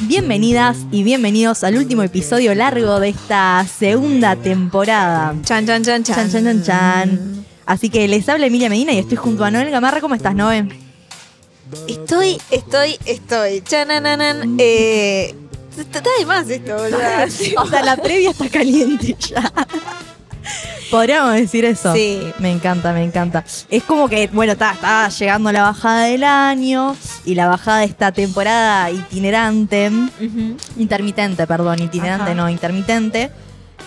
Bienvenidas y bienvenidos al último episodio largo de esta segunda temporada. Chan, chan, chan, Chan, chan. chan, chan, chan. Así que les habla Emilia Medina y estoy junto a Noel Gamarra. ¿Cómo estás, Noel? Estoy, estoy, estoy. Chanananan. Eh, está de más esto, boludo. O sea, la previa está caliente ya. Podríamos decir eso. Sí. Me encanta, me encanta. Es como que, bueno, está, está llegando la bajada del año y la bajada de esta temporada itinerante, intermitente, perdón, itinerante, Ajá. no, intermitente,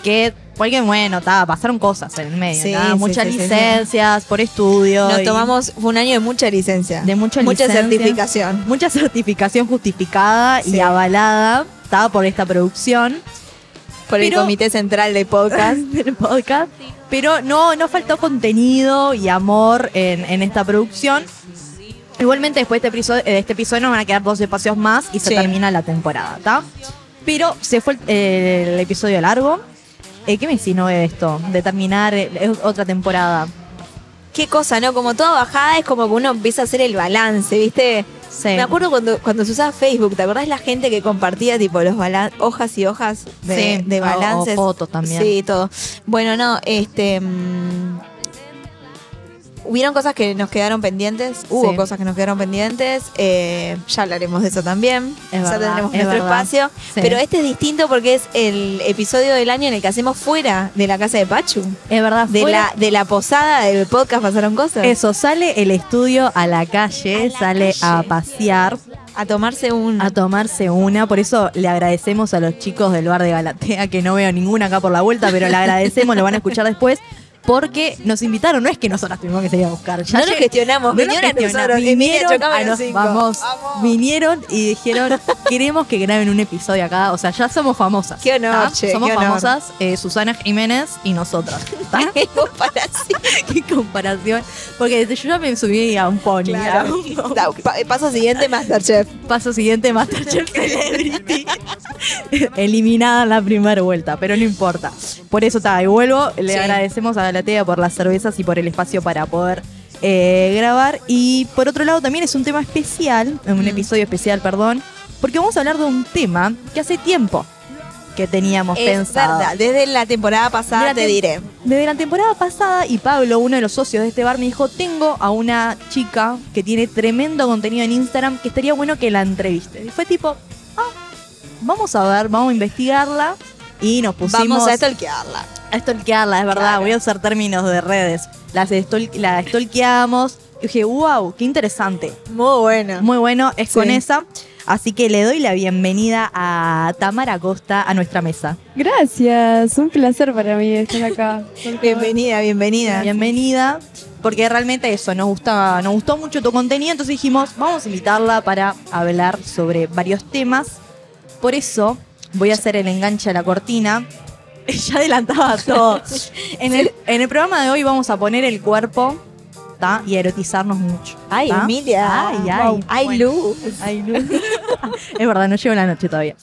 que, porque bueno, pasaron cosas en el medio, Sí, muchas sí, licencias por estudio. Nos y tomamos, fue un año de mucha licencia. De mucha Mucha licencia. certificación. Mucha certificación justificada y avalada, está, por esta producción. Por el Comité Central de Podcast. del podcast. Pero no, no faltó contenido y amor en, en esta producción. Igualmente después de este episodio, de este episodio nos van a quedar dos espacios más y se Sí. termina la temporada, ¿está? Pero se fue el, el episodio largo. Eh, ¿Qué me insinuó esto? De terminar eh, otra temporada. Qué cosa, ¿no? Como toda bajada es como que uno empieza a hacer el balance, ¿viste? Sí. Me acuerdo cuando, cuando se usaba Facebook, ¿te acordás la gente que compartía tipo los hojas y hojas de, Sí, de o- balances? o fotos también. Sí, todo. Bueno, no, este. mm, hubieron cosas que nos quedaron pendientes. Hubo Sí. cosas que nos quedaron pendientes. eh, ya hablaremos de eso también. Es ya verdad, tendremos es nuestro verdad. espacio. Sí. Pero este es distinto porque es el episodio del año en el que hacemos fuera de la casa de Pachu. Es verdad, De fuera- la, de la posada del podcast pasaron cosas. Eso, sale el estudio a la calle, A la sale a pasear. A tomarse un. a tomarse una. Por eso le agradecemos a los chicos del bar de Galatea, que no veo ninguna acá por la vuelta, pero le agradecemos, lo van a escuchar después. Porque nos invitaron, no es que nosotras tuvimos que salir a buscar. Ya no lleg- gestionamos, no vinieron gestionamos, vinieron a nos- vamos, Vamos. vinieron y dijeron, queremos que graben un episodio acá. O sea, ya somos famosas. Qué honor, Somos qué honor. famosas, eh, Susana Jiménez y nosotras. Qué comparación. Qué comparación. Porque desde yo ya me subí a un pony. Claro. a un- Da, pa- Paso siguiente, Masterchef. Paso siguiente, Masterchef Celebrity. Eliminada en la primera vuelta, pero no importa. Por eso está, y vuelvo. Le Sí. agradecemos a Por las cervezas y por el espacio para poder eh, grabar. Y por otro lado, también es un tema especial, un Mm. episodio especial, perdón, porque vamos a hablar de un tema que hace tiempo que teníamos Es pensado. verdad, desde la temporada pasada la te diré. Desde la temporada pasada, y Pablo, uno de los socios de este bar, me dijo, tengo a una chica que tiene tremendo contenido en Instagram que estaría bueno que la entreviste. Y fue tipo, ah, vamos a ver, vamos a investigarla. Y nos pusimos Vamos a stalkearla. a stalkearla, es verdad, Claro. voy a usar términos de redes. Las la stalkeamos. Y dije, wow, qué interesante. Muy bueno. Muy bueno, es Sí. con esa. Así que le doy la bienvenida a Tamara Costa a nuestra mesa. Gracias, un placer para mí estar acá. Bienvenida, bienvenida. bienvenida, porque realmente eso, nos gustaba, nos gustó mucho tu contenido, entonces dijimos, vamos a invitarla para hablar sobre varios temas. Por eso voy a hacer el enganche a la cortina. Ya adelantaba todo. En el, en el programa de hoy vamos a poner el cuerpo ¿tá? y a erotizarnos mucho. Ay, ¿tá? Emilia. Ay, ay. Wow. Ay, Bueno. Luz. Ay, Luz. es verdad, no llego la noche todavía.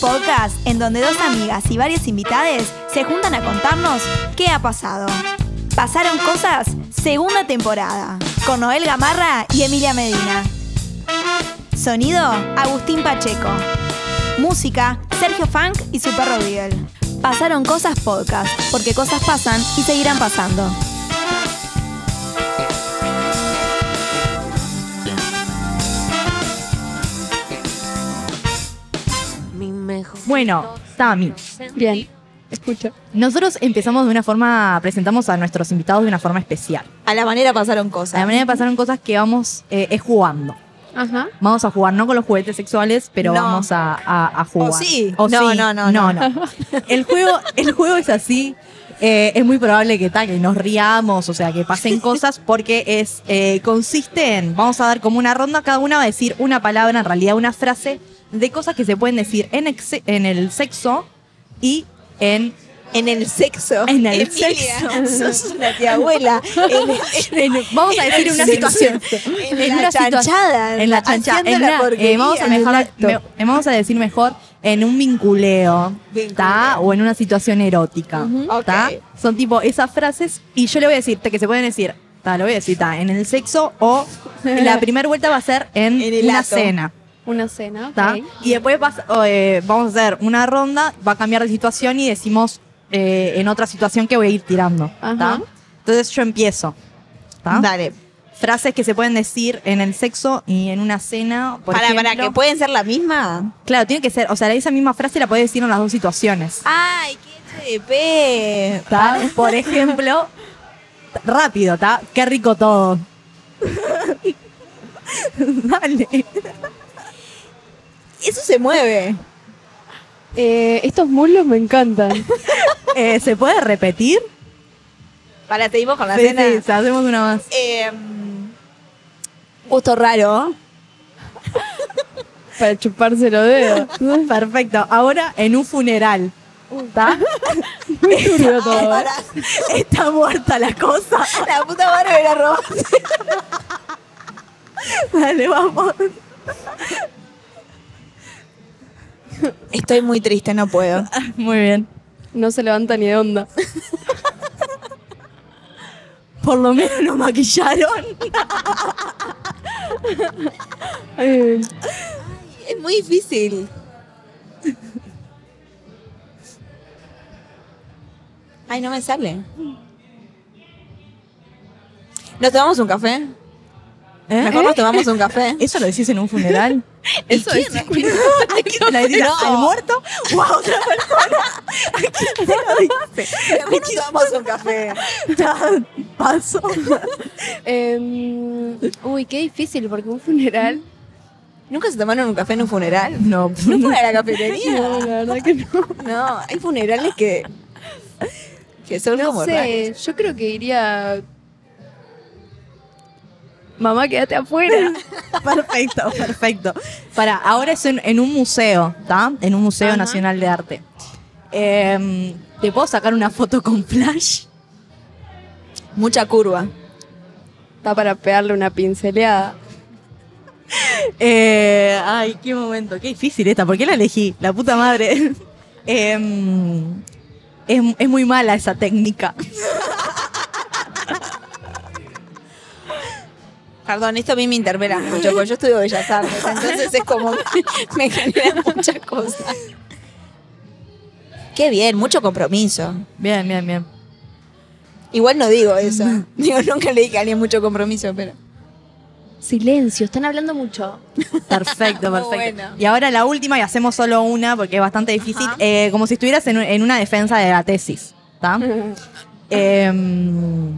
Podcast en donde dos amigas y varios invitades se juntan a contarnos qué ha pasado. Pasaron cosas, segunda temporada, con Noel Gamarra y Emilia Medina. Sonido, Agustín Pacheco. Música, Sergio Funk y su perro Beagle. Pasaron cosas podcast, porque cosas pasan y seguirán pasando. Bueno, Tami, Bien, escucho. nosotros empezamos de una forma, presentamos a nuestros invitados de una forma especial. A la manera pasaron cosas. A la manera pasaron cosas que vamos, eh, es jugando. Ajá. Vamos a jugar, no con los juguetes sexuales, pero No. vamos a, a- a jugar. ¿O sí? ¿O No, sí? no, no, no. El juego, el juego es así. eh, es muy probable que, ta, que nos riamos, o sea, que pasen cosas, porque es eh, consiste en, vamos a dar como una ronda, cada una va a decir una palabra, en realidad una frase, de cosas que se pueden decir en, en el sexo y en En el sexo. En el Emilia, sexo. Sos una tía abuela. En, en- vamos a decir una situación. en la una situa- chanchada. En la chanchada. En la una- eh, porquería vamos, a mejor, me- vamos a decir mejor en un vinculeo, Vinculeo. ¿tá? O en una situación erótica, Ujú. ¿tá? Ok. Son tipo esas frases y yo le voy a decir que se pueden decir, ¿tá? Lo voy a decir, ¿tá? En el sexo o la primera vuelta va a ser en, una acto. cena, Una cena. ¿tá? ok. Y después vas- eh, vamos a hacer una ronda, va a cambiar de situación y decimos eh, en otra situación que voy a ir tirando, ¿tá? Ajá. Entonces yo empiezo, ¿tá? Dale. Frases que se pueden decir en el sexo y en una cena, por para, para, que pueden ser la misma. Claro, tiene que ser, o sea, esa misma frase la puedes decir en las dos situaciones. Ay, qué HDP. ¿Tá? Por ejemplo, rápido, ¿está? Qué rico todo. Dale. Eso se mueve. Eh, estos muslos me encantan. Eh, ¿Se puede repetir? Para, seguimos con la Sí, cena. sí, hacemos una más. Eh, gusto raro. Para chuparse los dedos. Perfecto. Ahora en un funeral. ¿Está? Muy turbio todo. ¿eh? Para, Está muerta la cosa. la puta madre me la robó. Dale, vamos. Estoy muy triste, no puedo. Muy bien. No se levanta ni de onda. Por lo menos nos maquillaron. Ay, Es muy difícil. Ay, no me sale. ¿Nos tomamos un café? ¿Eh? Mejor nos tomamos un café. ¿Eso lo decís en un funeral? Eso es. ¿La decís No. al muerto? ¡Wow! Otra persona. ¿A quién se lo dice? Un café. Paso. Em, uy, qué difícil, porque un funeral. ¿Nunca se tomaron un café en un funeral? No, ¿No fue a la No, cafetería? la verdad que no. No, hay funerales que. que son No como sé, yo creo que iría. Mamá, quédate afuera. Perfecto, perfecto. Para, ahora es en, en un museo, ¿está? En un Museo Ajá. Nacional de Arte. Em, ¿Te puedo sacar una foto con flash? Mucha curva. Está para pegarle una pinceleada. Eh, ay, qué momento, qué difícil esta. ¿Por qué la elegí? La puta madre. Em, es, es muy mala esa técnica. Perdón, esto a mí me interpela mucho, porque yo estudio Bellas Artes, entonces es como que me genera muchas cosas. Qué bien, mucho compromiso. Bien, bien, bien. Igual no digo eso. Digo, nunca le dije a alguien mucho compromiso, pero. Silencio, están hablando mucho. Perfecto, perfecto. bueno. Y ahora la última y hacemos solo una porque es bastante difícil. Eh, como si estuvieras en, en una defensa de la tesis. ¿Está? Em,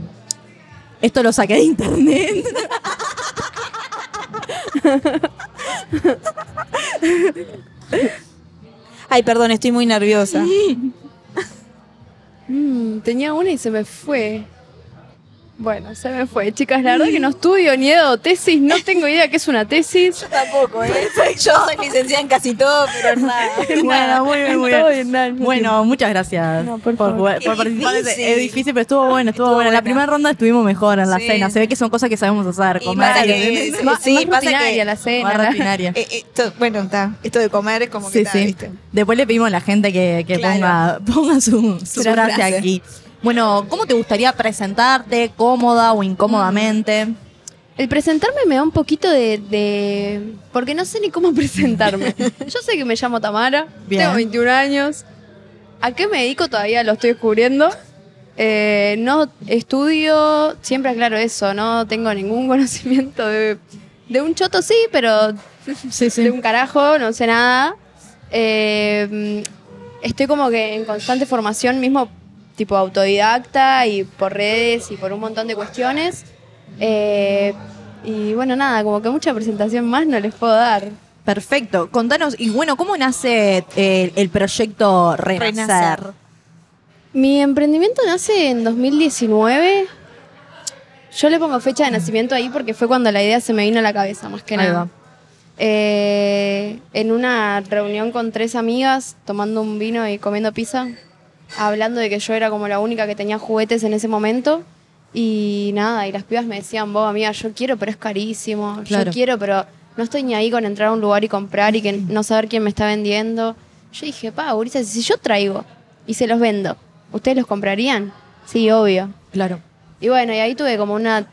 esto lo saqué de internet. Ay, perdón, estoy muy nerviosa. Mm, tenía una y se me fue. Bueno, se me fue. Chicas, la verdad que no estudio ni he dado tesis, no tengo idea qué es una tesis. Tampoco, ¿eh? Yo soy licenciada en casi todo, pero nada. bueno, muy bien, muy Todo bien. bien, nada, Bueno, muchas gracias No, por por, favor. jugar- por Qué participar. Es- difícil. Es difícil, pero estuvo bueno, estuvo, Estuvo bueno. En la primera ronda estuvimos mejor en la Sí. cena. Se ve que son cosas que sabemos hacer. Y Comer. y- que- Más, Sí, más pasa que- la cena. más. Eh, esto, bueno, está. Esto de comer es como que Sí, está, sí. ¿viste? Después le pedimos a la gente que, que Claro. ponga, ponga su, su frase. aquí. Bueno, ¿cómo te gustaría presentarte? ¿Cómoda o incómodamente? El presentarme me da un poquito de, de- Porque no sé ni cómo presentarme. Yo sé que me llamo Tamara, Bien. tengo 21 años. ¿A qué me dedico todavía? Lo estoy descubriendo. Eh, no estudio, siempre aclaro eso, no tengo ningún conocimiento de, de un choto, sí, pero Sí, de un carajo, no sé nada. Eh, estoy como que en constante formación mismo, tipo autodidacta y por redes y por un montón de cuestiones. Eh, y bueno, nada, como que mucha presentación más no les puedo dar. Perfecto. Contanos, y bueno, ¿cómo nace el, el proyecto Renacer? Renacer. Mi emprendimiento nace en 2019. Yo le pongo fecha de nacimiento ahí porque fue cuando la idea se me vino a la cabeza, más que Ahí nada. va. Eh, en una reunión con tres amigas, tomando un vino y comiendo pizza, hablando de que yo era como la única que tenía juguetes en ese momento. Y nada, y las pibas me decían, vos amiga, yo quiero, pero es carísimo. Claro. Yo quiero, pero no estoy ni ahí con entrar a un lugar y comprar y que no saber quién me está vendiendo. Yo dije, pa, si yo traigo y se los vendo, ¿ustedes los comprarían? Sí, obvio. Claro. Y bueno, y ahí tuve como una,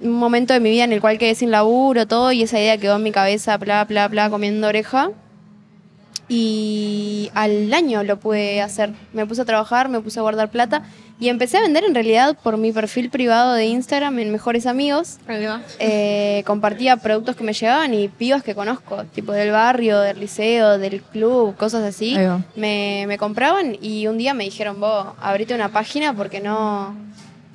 un momento de mi vida en el cual quedé sin laburo, todo, y esa idea quedó en mi cabeza, bla, bla, bla, comiendo oreja. Y al año lo pude hacer. Me puse a trabajar, me puse a guardar plata y empecé a vender en realidad por mi perfil privado de Instagram en Mejores Amigos. Eh, compartía productos que me llegaban y pibas que conozco, tipo del barrio, del liceo, del club, cosas así. Me, me compraban y un día me dijeron, vos, abrite una página porque no,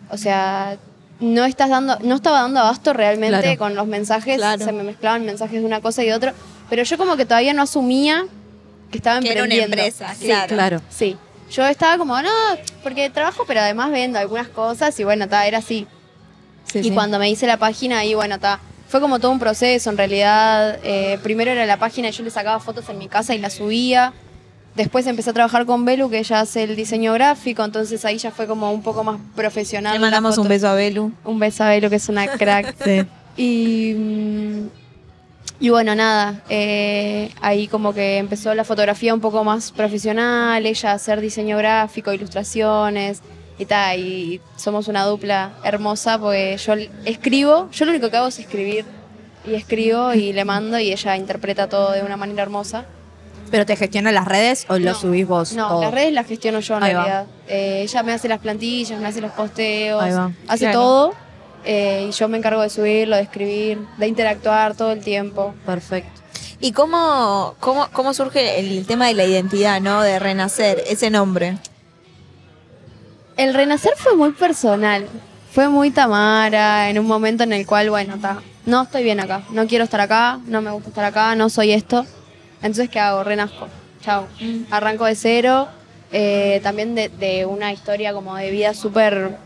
o sea, no estás dando, no estaba dando abasto realmente Claro. con los mensajes, Claro. se me mezclaban mensajes de una cosa y de otra, pero yo como que todavía no asumía que estaba Que era una empresa, Sí, claro. Claro. Sí. Yo estaba como, no, porque trabajo, pero además vendo algunas cosas y bueno, ta, era así. Sí, y sí. cuando me hice la página, ahí bueno, ta, fue como todo un proceso en realidad. Eh, primero era la página y yo le sacaba fotos en mi casa y las subía. Después empecé a trabajar con Belu, que ella hace el diseño gráfico, entonces ahí ya fue como un poco más profesional. Le mandamos un beso a Belu. Un beso a Belu, que es una crack. Sí. Y, y bueno, nada, eh, ahí como que empezó la fotografía un poco más profesional, ella a hacer diseño gráfico, ilustraciones y tal, y somos una dupla hermosa porque yo escribo, yo lo único que hago es escribir y escribo y le mando y ella interpreta todo de una manera hermosa. ¿Pero te gestiona las redes o lo No. subís vos? No, todo? las redes las gestiono yo en Ahí realidad. Eh, ella me hace las plantillas, me hace los posteos, hace Claro. todo. Eh, y yo me encargo de subirlo, de escribir, de interactuar todo el tiempo. Perfecto. ¿Y cómo, cómo, cómo surge el tema de la identidad, ¿no? De renacer, ese nombre. El renacer fue muy personal. Fue muy Tamara, en un momento en el cual, bueno, ta, no estoy bien acá, no quiero estar acá, no me gusta estar acá, no soy esto. Entonces, ¿qué hago? Renazco. Chao. Arranco de cero. eh, también de, de una historia como de vida súper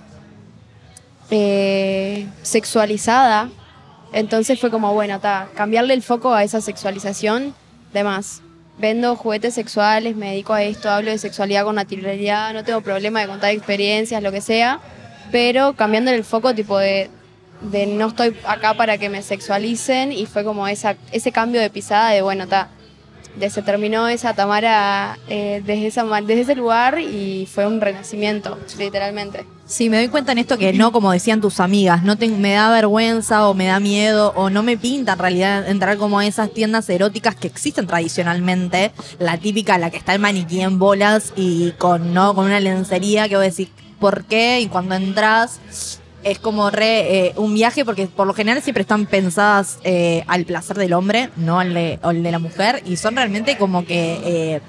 eh, sexualizada. Entonces fue como, bueno, ta, cambiarle el foco a esa sexualización. De más, vendo juguetes sexuales, me dedico a esto, hablo de sexualidad con naturalidad, no tengo problema de contar experiencias, lo que sea, pero cambiando el foco tipo de, de no estoy acá para que me sexualicen y fue como esa, ese cambio de pisada de, bueno, ta, se terminó esa Tamara eh, desde, esa, desde ese lugar y fue un renacimiento, literalmente. Sí, me doy cuenta en esto que no, como decían tus amigas, no me da vergüenza o me da miedo o no me pinta en realidad entrar como a esas tiendas eróticas que existen tradicionalmente. La típica, la que está el maniquí en bolas y con, ¿no? con una lencería que vos decís, ¿por qué? Y cuando entras es como re eh, un viaje porque por lo general siempre están pensadas eh, al placer del hombre, no al de, la mujer, y son realmente como que... eh,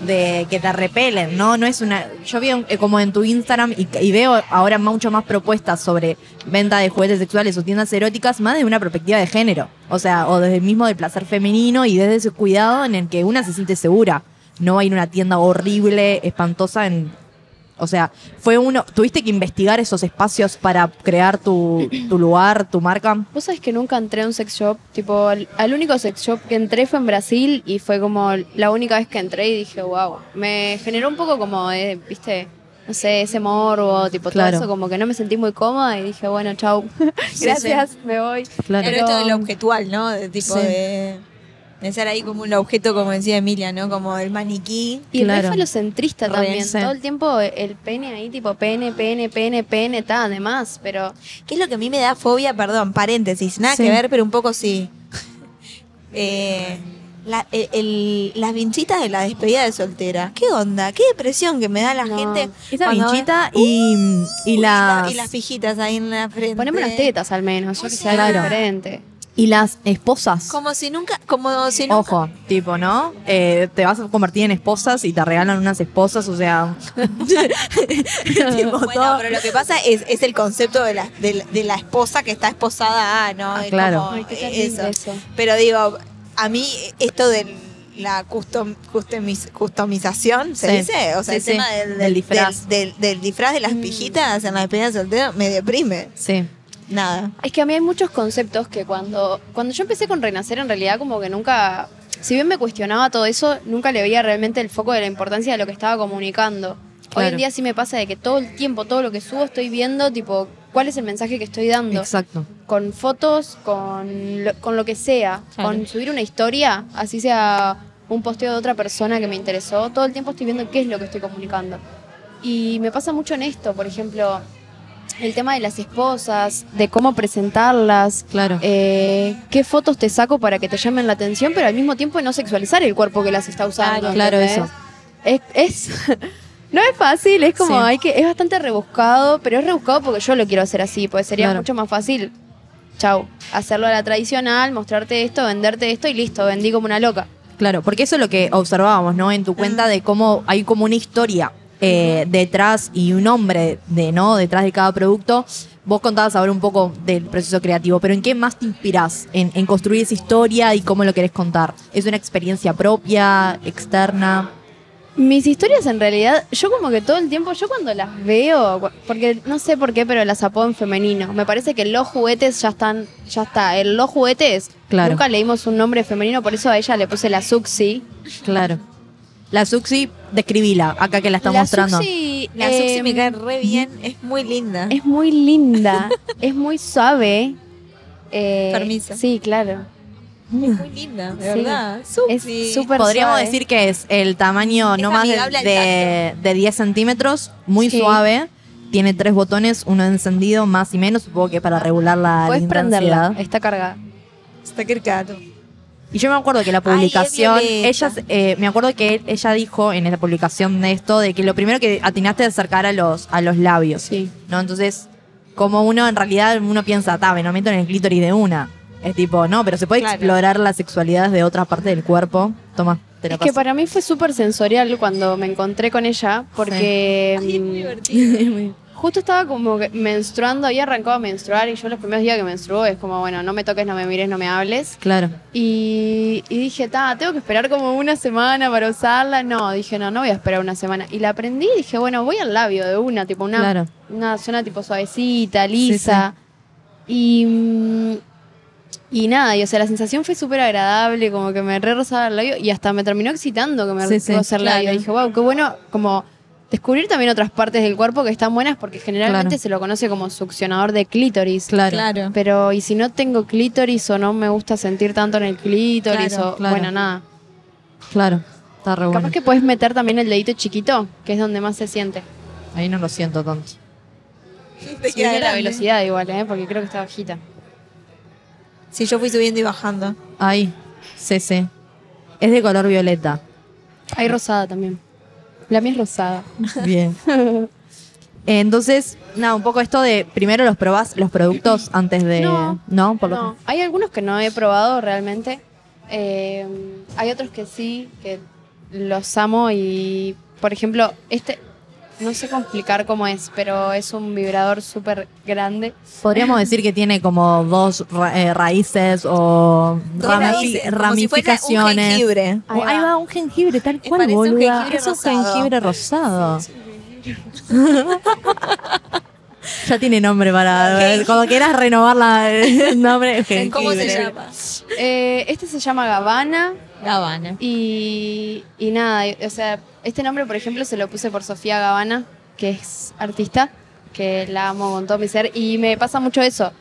de que te repelen, ¿no? No es una. Yo eh, como en tu Instagram y, veo ahora mucho más propuestas sobre venta de juguetes sexuales o tiendas eróticas, más de una perspectiva de género. O sea, o desde el mismo del placer femenino y desde ese cuidado en el que una se siente segura. No hay una tienda horrible, espantosa en. O sea, fue uno. ¿Tuviste que investigar esos espacios para crear tu, tu lugar, tu marca? Vos sabés que nunca entré a un sex shop, tipo, al, al único sex shop que entré fue en Brasil y fue como la única vez que entré y dije, wow, me generó un poco como, eh, viste, no sé, ese morbo, tipo, Claro. todo eso, como que no me sentí muy cómoda y dije, bueno, chau, gracias, me voy. Claro. Pero esto del objetual, ¿no? De tipo Sí. de, de ser ahí como un objeto, como decía Emilia, ¿no? Como el maniquí. Y Claro. el falocentrista Re, también, sí. todo el tiempo el pene ahí, tipo, pene, pene, pene, pene, ta, además, pero... ¿Qué es lo que a mí me da fobia? Perdón, paréntesis, nada Sí. que ver, pero un poco sí. Eh, la- el- el- las vinchitas de la despedida de soltera. ¿Qué onda? ¿Qué depresión que me da la No. gente? Esa vinchita ve- y, las. y las pijitas ahí en la frente. Poneme unas tetas al menos, yo que sea Claro. algo diferente. Y las esposas. Como si nunca, como si nunca. Ojo, tipo, ¿no? Eh, te vas a convertir en esposas y te regalan unas esposas, o sea. tipo, Bueno, todo- pero lo que pasa es, es el concepto de la, de, de la esposa que está esposada ¿no? Ah, claro. como Ay, qué terrible eso. eso. Pero digo, a mí esto de la custom, customiz- customización, ¿se Sí. dice? O sea, Sí, el sí. tema del, Del del- disfraz. Del, disfraz de las Mm. pijitas en la despedida de soltero me deprime. Sí. Nada. Es que a mí hay muchos conceptos que cuando, cuando yo empecé con Renacer, en realidad como que nunca, si bien me cuestionaba todo eso, nunca le veía realmente el foco de la importancia de lo que estaba comunicando. Hoy en día sí me pasa de que todo el tiempo, todo lo que subo estoy viendo, tipo, cuál es el mensaje que estoy dando. Exacto. Con fotos, con lo, con lo que sea. Claro. Con subir una historia, así sea un posteo de otra persona que me interesó, todo el tiempo estoy viendo qué es lo que estoy comunicando. Y me pasa mucho en esto, por ejemplo, el tema de las esposas, de cómo presentarlas, Claro. eh, qué fotos te saco para que te llamen la atención, pero al mismo tiempo no sexualizar el cuerpo que las está usando. Claro, claro, eso. Es, es no es fácil, es como Sí. hay que, es bastante rebuscado, pero es rebuscado porque yo lo quiero hacer así, porque sería Claro. mucho más fácil. Chau, hacerlo a la tradicional, mostrarte esto, venderte esto y listo, vendí como una loca. Claro, porque eso es lo que observábamos, ¿no? En tu cuenta de cómo hay como una historia eh, detrás y un hombre de, ¿no? detrás de cada producto. Vos contabas ahora un poco del proceso creativo, pero ¿en qué más te inspirás en, en construir esa historia y cómo lo querés contar? ¿Es una experiencia propia, externa? Mis historias en realidad, yo como que todo el tiempo, yo cuando las veo, porque no sé por qué, pero las apodo en femenino. Me parece que los juguetes ya están, ya está. El los juguetes, Claro. nunca leímos un nombre femenino, por eso a ella le puse la Suxi. Claro. La Suxi, describila, acá que la está la mostrando. Suxi, La eh, Suxi me cae re bien, es muy linda. Es muy linda, es muy suave. Eh, Permiso. Sí, claro. Es muy linda, de Sí. verdad. Es Suxi. súper Podríamos suave. decir que es el tamaño Es no más de, de, de 10 centímetros, muy Sí. suave. Tiene tres botones, uno de encendido, más y menos, supongo que para regular la, la Puedes prenderla, intensidad. está cargada. Está cargado. Y yo me acuerdo que la Ay, publicación, es violeta. ella, eh, me acuerdo que ella dijo en esta publicación de esto, de que lo primero que atinaste es acercar a los, a los labios. Sí. ¿no? Entonces, como uno en realidad, uno piensa, ta, me lo meto en el clítoris de una. Es tipo, no, pero se puede Claro. explorar las sexualidades de otra parte del cuerpo. Toma, te la Es que para mí fue súper sensorial cuando me encontré con ella, porque mm, justo estaba como que menstruando, había arrancado a menstruar y yo los primeros días que menstruo es como, bueno, no me toques, no me mires, no me hables. Claro. Y, y dije, ta, tengo que esperar como una semana para usarla. No, dije, no, no voy a esperar una semana. Y la aprendí y dije, bueno, voy al labio de una, tipo una, Claro. una zona tipo suavecita, lisa. Y, y nada, y o sea, la sensación fue súper agradable, como que me re rozaba el labio y hasta me terminó excitando que me Sí, sí, roce el labio. claro. Dije, wow, qué bueno, como descubrir también otras partes del cuerpo que están buenas porque generalmente Claro. se lo conoce como succionador de clítoris. Claro. Claro. Pero, ¿y si no tengo clítoris o no me gusta sentir tanto en el clítoris? Claro, o, claro. Bueno, nada. Claro. Está re bueno. Capaz que puedes meter también el dedito chiquito, que es donde más se siente. Ahí no lo siento tanto. Te queda la grande. velocidad igual, ¿eh? porque creo que está bajita. Sí, yo fui subiendo y bajando. Ahí. Sí, sí. Es de color violeta. Hay rosada también. La mía es rosada. Bien. Entonces, nada, un poco esto de primero los probás los productos antes de. No. ¿No? Por lo No, hay algunos que no he probado realmente. Eh, hay otros que sí, que los amo y, por ejemplo, este, no sé explicar cómo es, pero es un vibrador súper grande. Podríamos decir que tiene como dos ra- eh, raíces o Dos ramifi- raíces, como si fuera un Un jengibre. Ahí va un jengibre, tal cual, parece un boluda. jengibre es un rosado. jengibre rosado. ya tiene nombre para. Cuando quieras renovar la, el nombre, jengibre. ¿Cómo se llama? Eh, este se llama Gavana Gavana. y, y nada, o sea, este nombre, por ejemplo, se lo puse por Sofía Gavana, que es artista, que la amo con todo mi ser, y me pasa mucho eso.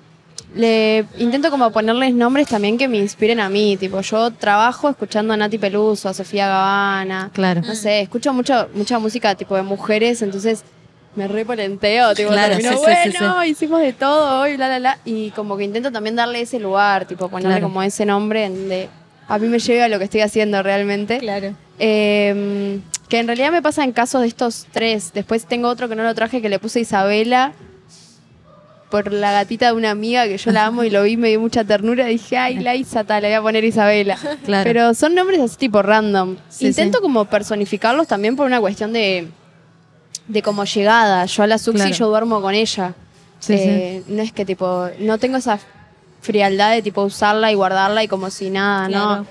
Le intento como ponerles nombres también que me inspiren a mí, tipo, yo trabajo escuchando a Nati Peluso, a Sofía Gavana, Claro. no sé, escucho mucho, mucha música tipo de mujeres, entonces me repolenteo, tipo, Claro, termino, sí, sí, sí, bueno, hicimos de todo hoy, bla, bla, bla, y como que intento también darle ese lugar, tipo, ponerle Claro. como ese nombre donde a mí me llega a lo que estoy haciendo realmente. Claro. Eh, que en realidad me pasa en casos de estos tres. Después tengo otro que no lo traje que le puse Isabela por la gatita de una amiga que yo la amo y lo vi, me dio mucha ternura. Dije, ay, la Isata, le voy a poner Isabela. Claro. Pero son nombres así tipo random. Sí, Intento sí. como personificarlos también por una cuestión de, de como llegada. Yo a la Suxi Claro. yo duermo con ella. Sí, Eh, No es que tipo, no tengo esa frialdad de tipo usarla y guardarla y como si nada, Claro. ¿no?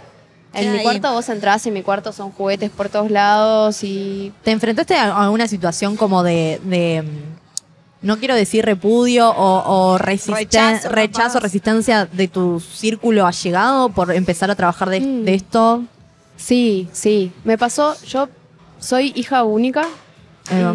En mi cuarto vos entrás y en mi cuarto son juguetes por todos lados y ¿Te enfrentaste a una situación como de, de, mm, no quiero decir repudio o, o resisten- Rechazo, resistencia de tu círculo allegado por empezar a trabajar de, Mm. de esto? sí, sí. Me pasó, yo soy hija única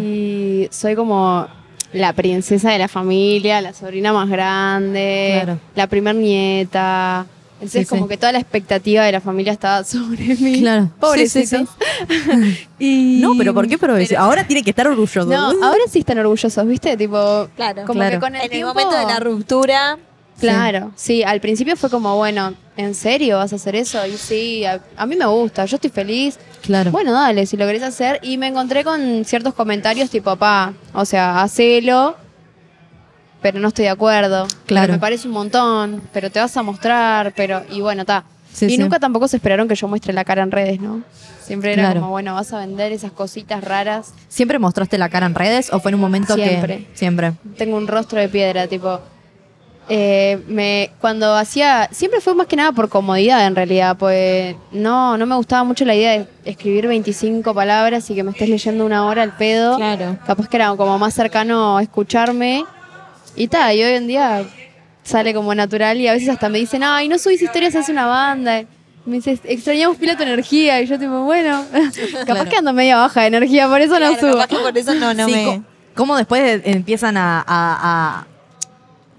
y soy como la princesa de la familia, la sobrina más grande, Claro. la primer nieta. Entonces Sí, como sí. que toda la expectativa de la familia estaba sobre mí. Claro. Pobrecitos. Sí, Y- No, pero ¿por qué pero Ahora tiene que estar orgulloso. No, ahora sí están orgullosos, ¿viste? Tipo, Claro. como Claro. que con el en el momento de la ruptura, Claro, sí. al principio fue como, bueno, ¿en serio vas a hacer eso? Y sí, a, a mí me gusta, yo estoy feliz. Claro. Bueno, dale, si lo querés hacer. Y me encontré con ciertos comentarios tipo, pa, o sea, hacelo, pero no estoy de acuerdo. Claro. Pero Me parece un montón, pero te vas a mostrar, pero... Y bueno, está. Sí, y sí. nunca tampoco se esperaron que yo muestre la cara en redes, ¿no? Siempre era Claro. como, bueno, vas a vender esas cositas raras. ¿Siempre mostraste la cara en redes o fue en un momento Siempre. que. Siempre. tengo un rostro de piedra, tipo. Eh, me, cuando hacía. Siempre fue más que nada por comodidad, en realidad, pues no, no me gustaba mucho la idea de escribir 25 palabras y que me estés leyendo una hora al pedo. Claro. Capaz que era como más cercano escucharme. Y tal, y hoy en día sale como natural y a veces hasta me dicen, ay, no subís historias, hace una banda. Me dice, extrañamos pila tu energía. Y yo, tipo, bueno, capaz Claro. que ando medio baja de energía, por eso no claro, subo. capaz que por eso no, no Sí, me... ¿Cómo después de- empiezan a. a- a-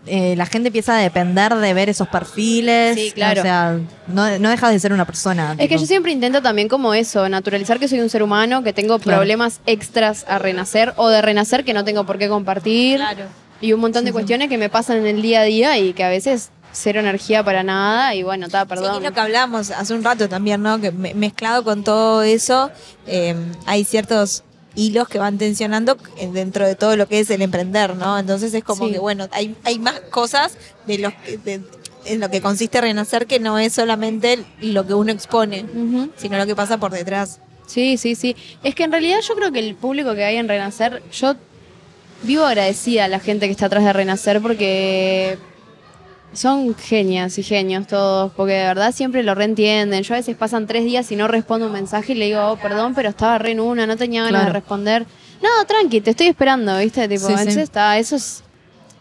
eh, la gente empieza a depender de ver esos perfiles. Sí, claro. O sea, no, no dejas de ser una persona. Es que yo siempre intento también como eso, naturalizar que soy un ser humano, que tengo Claro. problemas extras a renacer o de renacer que no tengo por qué compartir. Claro. Y un montón de cuestiones que me pasan en el día a día y que a veces cero energía para nada y bueno, está, Sí, perdón. es lo que hablamos hace un rato también, ¿no? Que me- mezclado con todo eso, eh, hay ciertos hilos que van tensionando dentro de todo lo que es el emprender, ¿no? Entonces es como Sí. que, bueno, hay, hay más cosas de los que- de- en lo que consiste renacer que no es solamente lo que uno expone, sino lo que pasa por detrás. Sí, sí, sí. Es que en realidad yo creo que el público que hay en Renacer, yo vivo agradecida a la gente que está atrás de Renacer porque son genias y genios todos, porque de verdad siempre lo reentienden. Yo a veces pasan tres días y no respondo un mensaje y le digo, oh, perdón, pero estaba re en una, no tenía ganas Claro. de responder. No, tranqui, te estoy esperando, ¿viste? Tipo, Sí, sí. está, eso es...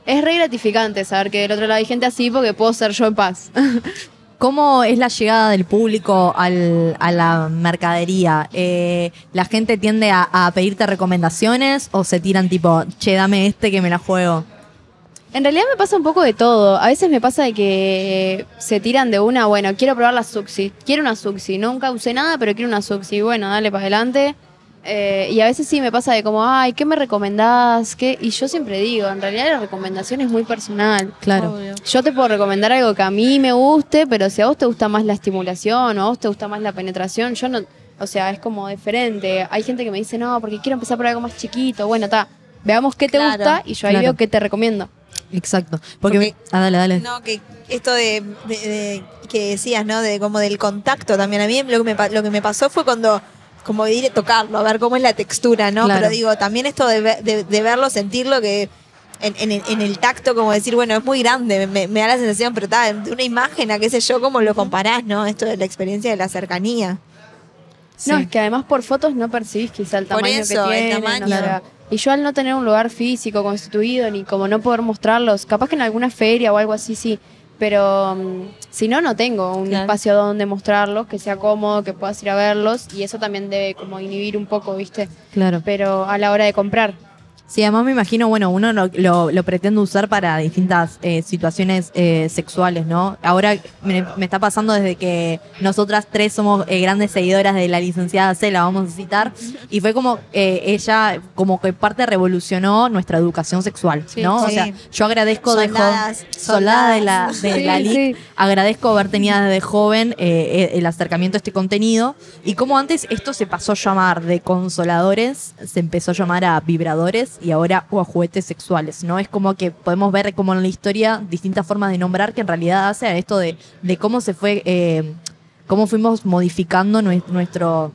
Es re gratificante saber que del otro lado hay gente así porque puedo ser yo en paz. ¿Cómo es la llegada del público al- a la mercadería? Eh, ¿La gente tiende a, a pedirte recomendaciones o se tiran tipo, che, dame este que me la juego? En realidad me pasa un poco de todo. A veces me pasa de que se tiran de una, bueno, quiero probar la Suxi. Quiero una Suxi. Nunca usé nada, pero quiero una Suxi. Bueno, dale para adelante. Eh, y a veces sí me pasa de como, ay, ¿qué me recomendás? ¿Qué? Y yo siempre digo, en realidad la recomendación es muy personal. Claro. Yo te puedo recomendar algo que a mí me guste, pero si a vos te gusta más la estimulación o a vos te gusta más la penetración, yo no, o sea, es como diferente. Hay gente que me dice, no, porque quiero empezar por algo más chiquito. Bueno, está, veamos qué te Claro, gusta y yo ahí claro. veo qué te recomiendo. Exacto. Porque, Porque- ah, dale, dale. No, que esto de, de- de- que decías, ¿no? De como del contacto también. A mí lo que me, pa- lo que me pasó fue cuando como ir a tocarlo, a ver cómo es la textura, ¿no? Claro. Pero digo, también esto de, de- de verlo, sentirlo, que en, en el- en el tacto, como decir, bueno, es muy grande, me, me da la sensación, pero está, de una imagen a qué sé yo, cómo lo comparás, ¿no? Esto de la experiencia de la cercanía. No, Sí. es que además por fotos no percibís quizá el Por tamaño eso, que el tienen. tamaño. o sea, Claro. Y yo al no tener un lugar físico constituido, ni como no poder mostrarlos, capaz que en alguna feria o algo así, sí. Pero mm, si no, no tengo un Claro. espacio donde mostrarlos, que sea cómodo, que puedas ir a verlos. Y eso también debe como inhibir un poco, ¿viste? Claro. Pero a la hora de comprar. Sí, además me imagino, bueno, uno lo, lo, lo pretende usar para distintas eh, situaciones eh, sexuales, ¿no? Ahora me, me está pasando desde que nosotras tres somos eh, grandes seguidoras de la licenciada C, la vamos a citar, y fue como eh, ella, como que parte revolucionó nuestra educación sexual, Sí, ¿no? sí. O sea, yo agradezco de Soldadas, joven, soldada de la, de Sí, la LIC, agradezco haber tenido desde joven eh, el acercamiento a este contenido y como antes esto se pasó a llamar de consoladores, se empezó a llamar a vibradores y ahora o a juguetes sexuales, ¿no? Es como que podemos ver como en la historia distintas formas de nombrar que en realidad hace a esto de, de cómo se fue, eh, cómo fuimos modificando nue- nuestro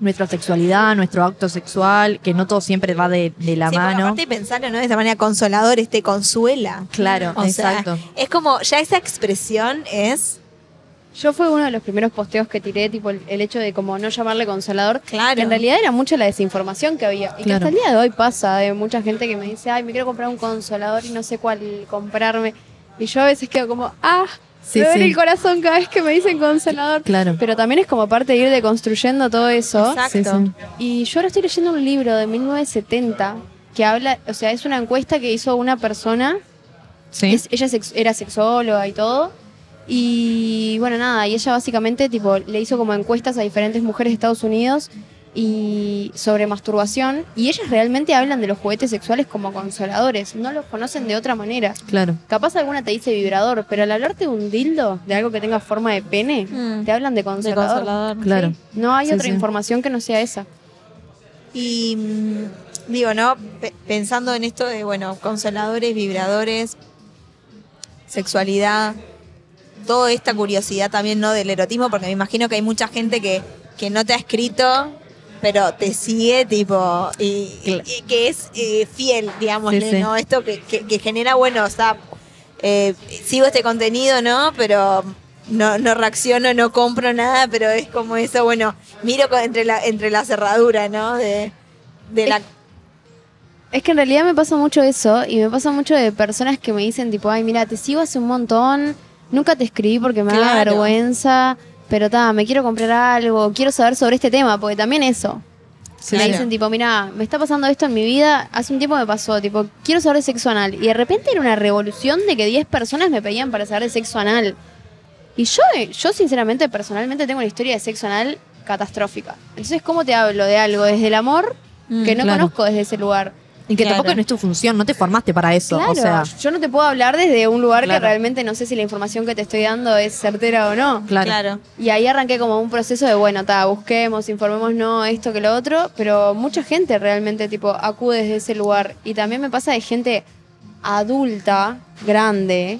nuestra sexualidad, nuestro acto sexual, que no todo siempre va de, de la Sí, mano. aparte pensarlo, ¿no? De esta manera consolador, este consuela. Claro, O sea, exacto. es como, ya esa expresión es, Yo fue uno de los primeros posteos que tiré, tipo el, el hecho de como no llamarle consolador. claro. Que en realidad era mucha la desinformación que había. Y que hasta el día de hoy pasa de mucha gente que me dice, ay, me quiero comprar un consolador y no sé cuál comprarme. Y yo a veces quedo como, ah, Sí, me duele sí. el corazón cada vez que me dicen consolador. Claro. Pero también es como parte de ir deconstruyendo todo eso. Exacto. Sí, sí. Y yo ahora estoy leyendo un libro de 1970 que habla, o sea, es una encuesta que hizo una persona Sí. es- ella sex- era sexóloga y todo. Y bueno, nada, y ella básicamente tipo le hizo como encuestas a diferentes mujeres de Estados Unidos y sobre masturbación y ellas realmente hablan de los juguetes sexuales como consoladores, no los conocen de otra manera. Claro. Capaz alguna te dice vibrador, pero al hablarte de un dildo, de algo que tenga forma de pene, Mm. te hablan de De consolador. Claro. Sí. No hay Sí, otra sí. información que no sea esa. Y mm, digo, ¿no? Pe- pensando en esto de, bueno, consoladores, vibradores, sexualidad, toda esta curiosidad también, ¿no? Del erotismo, porque me imagino que hay mucha gente que, que no te ha escrito, pero te sigue, tipo, y, que es eh, fiel, digamos, Sí, sí. ¿no? Esto que, que- que genera, bueno, o sea, eh, sigo este contenido, ¿no? Pero no, no reacciono, no compro nada, pero es como eso, bueno, miro entre la, entre la cerradura, ¿no? De, de la... Es que en realidad me pasa mucho eso y me pasa mucho de personas que me dicen tipo, ay, mira, te sigo hace un montón, nunca te escribí porque me da Claro. vergüenza, pero ta, me quiero comprar algo, quiero saber sobre este tema, porque también eso. Sí, me Claro. dicen tipo, mira, me está pasando esto en mi vida, hace un tiempo me pasó, tipo, quiero saber de sexo anal. Y de repente era una revolución de que 10 personas me pedían para saber de sexo anal. Y yo, eh, yo sinceramente, personalmente tengo una historia de sexo anal catastrófica. Entonces, ¿cómo te hablo de algo desde el amor que no claro. conozco desde ese lugar? Y que Claro. tampoco no es tu función, no te formaste para eso. Claro, O sea, yo no te puedo hablar desde un lugar Claro. que realmente no sé si la información que te estoy dando es certera o no. claro. Claro. Y ahí arranqué como un proceso de, bueno, ta, busquemos, informemos, no, esto que lo otro, pero mucha gente realmente tipo acude desde ese lugar. Y también me pasa de gente adulta, grande,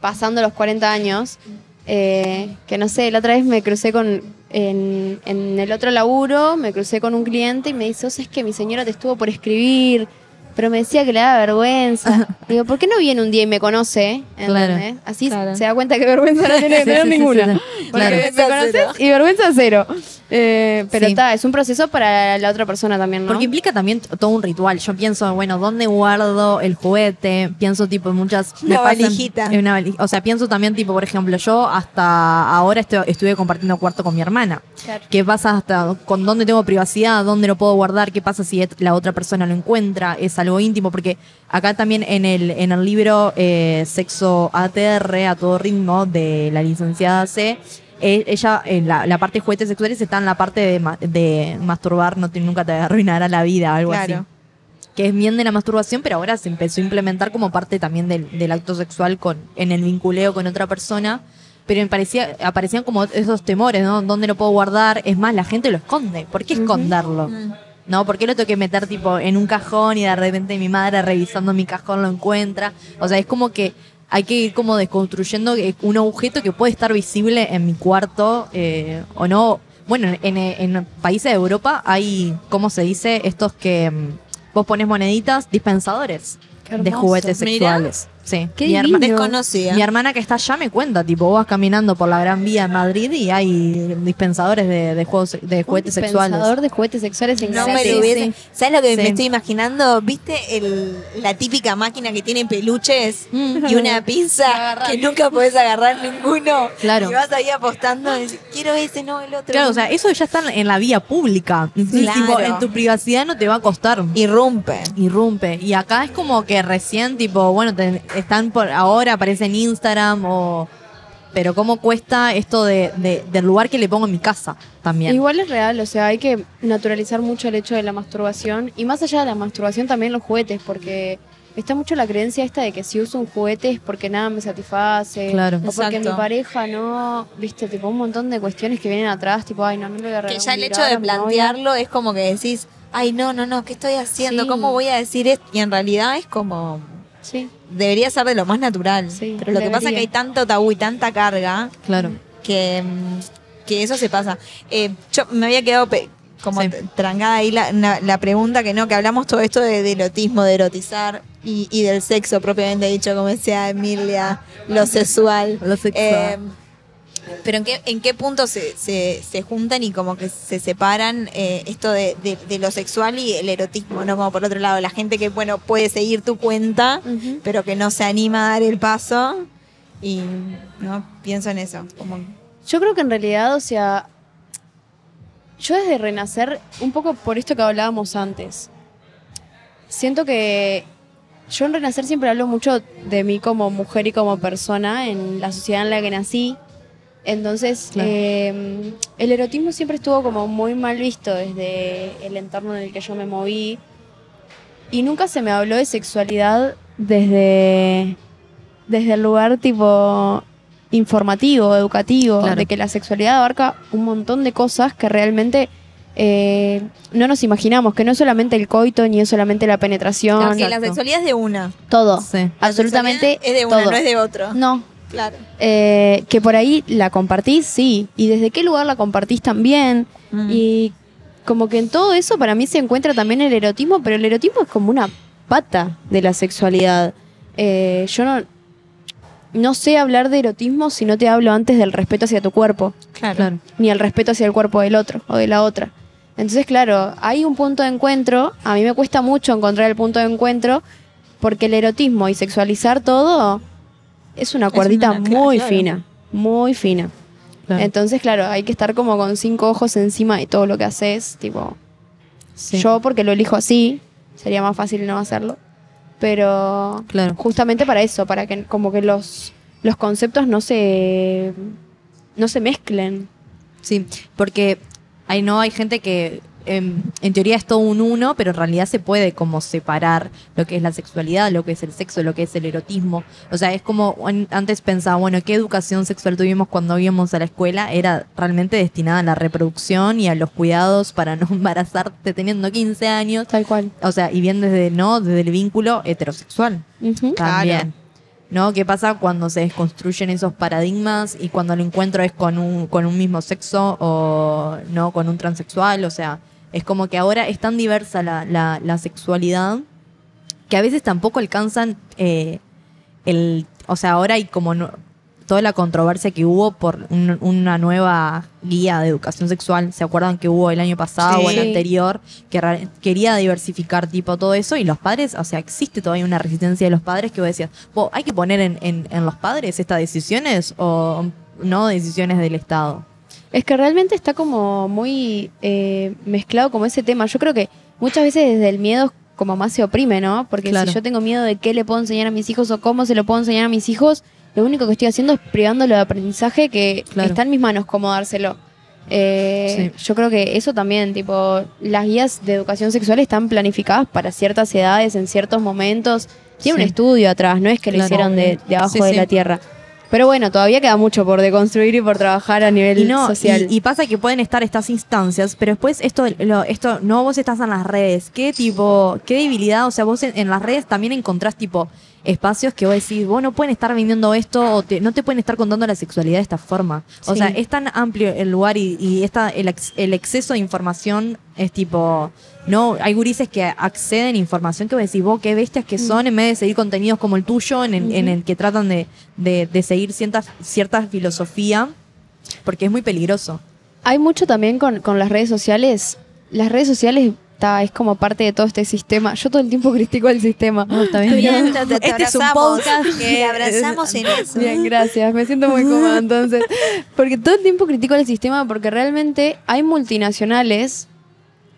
pasando los 40 años, eh, que no sé, la otra vez me crucé con, en, en el otro laburo, me crucé con un cliente y me dice, o sea, es que mi señora te estuvo por escribir, pero me decía que le daba vergüenza. Digo, ¿por qué no viene un día y me conoce? Claro. Así Claro. se da cuenta que vergüenza no tiene que Sí, tener sí, sí, ninguna. sí. Porque Claro. me conoces y vergüenza cero. Eh, pero Sí. está, es un proceso para la otra persona también, ¿no? Porque implica también todo un ritual. Yo pienso, bueno, ¿dónde guardo el juguete? Pienso tipo en muchas... Una valijita. en una valij- O sea, pienso también tipo, por ejemplo, yo hasta ahora estu- estuve compartiendo cuarto con mi hermana. Claro. ¿Qué pasa hasta con dónde tengo privacidad? ¿Dónde lo puedo guardar? ¿Qué pasa si la otra persona lo encuentra? Es algo íntimo porque acá también en el, en el libro eh, Sexo ATR a todo ritmo de la licenciada C, eh, ella en la, la parte de juguetes sexuales está en la parte de, ma- de masturbar, no te, nunca te arruinará la vida, algo Claro. así. Que es bien de la masturbación, pero ahora se empezó a implementar como parte también del, del acto sexual con, en el vinculeo con otra persona. Pero me parecía, aparecían como esos temores, ¿no? ¿Dónde lo puedo guardar? Es más, la gente lo esconde. ¿Por qué esconderlo? Mm. ¿No? ¿Por qué lo tengo que meter tipo en un cajón y de repente mi madre revisando mi cajón lo encuentra? O sea, es como que hay que ir como desconstruyendo que- un objeto que puede estar visible en mi cuarto eh, o no. Bueno, en, en países de Europa hay, ¿cómo se dice? Estos que mm, vos pones moneditas, dispensadores de juguetes sexuales. Sí. Qué mi, herma-. Desconocida. mi hermana que está allá me cuenta, tipo, vos vas caminando por la Gran Vía en Madrid y hay dispensadores de, de juegos de Un juguetes dispensador sexuales. de juguetes sexuales en No me lo Sí, hubiese. sí. ¿Sabes lo que Sí. me estoy imaginando? ¿Viste el, la típica máquina que tiene peluches Mm. y una pinza que nunca podés agarrar ninguno? Claro. Y vas ahí apostando y decís, quiero ese, no el otro. Claro, o sea, eso ya está en la vía pública. Claro. tipo, en tu privacidad no te va a costar. Irrumpe. Irrumpe. Y acá es como que recién, tipo, bueno, te- están por ahora, aparece en Instagram o. Pero cómo cuesta esto de, de- del lugar que le pongo en mi casa también. Igual es real, o sea, hay que naturalizar mucho el hecho de la masturbación y más allá de la masturbación también los juguetes, porque está mucho la creencia esta de que si uso un juguete es porque nada me satisface, Claro. o porque Exacto. mi pareja no, viste, tipo un montón de cuestiones que vienen atrás, tipo, ay, no, no le voy a Que regalar ya un el hecho vibrador de a mi novia. plantearlo es como que decís, ay, no, no, no, ¿qué estoy haciendo? Sí. ¿Cómo voy a decir esto? Y en realidad es como. Sí, Debería ser de lo más natural. Sí, Pero lo que pasa es que hay tanto tabú y tanta carga Claro. que, que eso se pasa. Eh, yo me había quedado como Sí. trancada ahí la, la pregunta que no, que hablamos todo esto de, de erotismo, de erotizar y, y del sexo propiamente dicho, como decía Emilia, lo sexual. Lo sexual. Eh, pero en qué, en qué punto se, se, se juntan y como que se separan eh, esto de, de- de lo sexual y el erotismo, ¿no? Como por otro lado, la gente que, bueno, puede seguir tu cuenta, pero que no se anima a dar el paso. Y no pienso en eso. Como, Yo creo que en realidad, o sea, yo desde Renacer, un poco por esto que hablábamos antes, siento que yo en Renacer siempre hablo mucho de mí como mujer y como persona en la sociedad en la que nací. Entonces, Claro. eh, el erotismo siempre estuvo como muy mal visto desde el entorno en el que yo me moví. Y nunca se me habló de sexualidad desde, desde el lugar tipo informativo, educativo, Claro. de que la sexualidad abarca un montón de cosas que realmente eh, no nos imaginamos, que no es solamente el coito ni es solamente la penetración, Claro, que la sexualidad es de una. todo, Sí. Absolutamente es de una, todo. no es de otro. No, Claro. eh, que por ahí la compartís, sí, y desde qué lugar la compartís también, Mm. y como que en todo eso para mí se encuentra también el erotismo, pero el erotismo es como una pata de la sexualidad. Eh, yo no, no sé hablar de erotismo si no te hablo antes del respeto hacia tu cuerpo, Claro. Claro. ni el respeto hacia el cuerpo del otro o de la otra. Entonces, claro, hay un punto de encuentro, a mí me cuesta mucho encontrar el punto de encuentro, porque el erotismo y sexualizar todo es una Es cuerdita una- muy claro. fina, muy fina. Claro. Entonces, claro, hay que estar como con cinco ojos encima de todo lo que haces, tipo, Sí. yo porque lo elijo así, sería más fácil no hacerlo, pero Claro. justamente para eso, para que como que los, los conceptos no se, no se mezclen. Sí, porque hay no hay gente que em, en teoría es todo un uno, pero en realidad se puede como separar lo que es la sexualidad, lo que es el sexo, lo que es el erotismo. O sea, es como an- antes pensaba, bueno, ¿qué educación sexual tuvimos cuando íbamos a la escuela? Era realmente destinada a la reproducción y a los cuidados para no embarazarte teniendo 15 años. Tal cual. O sea, y bien desde no, desde el vínculo heterosexual Ujú. también. ¿No? ¿Qué pasa cuando se desconstruyen esos paradigmas y cuando el encuentro es con un, con un mismo sexo o no con un transexual? O sea, es como que ahora es tan diversa la, la, la sexualidad que a veces tampoco alcanzan eh, el. O sea, ahora hay como no- toda la controversia que hubo por un- una nueva guía de educación sexual. ¿Se acuerdan que hubo el año pasado o el anterior? Que quería diversificar tipo todo eso y los padres, o sea, existe todavía una resistencia de los padres que vos decías, "Vos, ¿hay que poner en, en- en los padres estas decisiones o no decisiones del Estado? Es que realmente está como muy eh, mezclado como ese tema. Yo creo que muchas veces desde el miedo como más se oprime, ¿no? Porque Claro. si yo tengo miedo de qué le puedo enseñar a mis hijos o cómo se lo puedo enseñar a mis hijos, lo único que estoy haciendo es privándolo de aprendizaje que Claro. está en mis manos cómo dárselo. Eh, Yo creo que eso también, tipo, las guías de educación sexual están planificadas para ciertas edades, en ciertos momentos. Tiene Sí. un estudio atrás, no es que lo hicieron de, de abajo Sí, de la tierra. Pero bueno, todavía queda mucho por deconstruir y por trabajar a nivel Y no, social. y, y pasa que pueden estar estas instancias, pero después esto, lo- esto, no vos estás en las redes. ¿Qué tipo, qué debilidad? O sea, vos en, en las redes también encontrás tipo espacios que vos decís, vos no pueden estar vendiendo esto o te- no te pueden estar contando la sexualidad de esta forma. O Sí. sea, es tan amplio el lugar y, y esta, el, ex- el exceso de información es tipo, no, hay gurises que acceden a información que vos decís, vos qué bestias que son, en vez de seguir contenidos como el tuyo, en el, en el que tratan de, de, de seguir cierta, cierta filosofía, porque es muy peligroso. Hay mucho también con, con las redes sociales. Las redes sociales ta, es como parte de todo este sistema. Yo todo el tiempo critico el sistema. está bien. Bien, te- te Este es un abrazamos. podcast que- Te abrazamos en eso. Bien, gracias. Me siento muy cómoda entonces. Porque todo el tiempo critico el sistema porque realmente hay multinacionales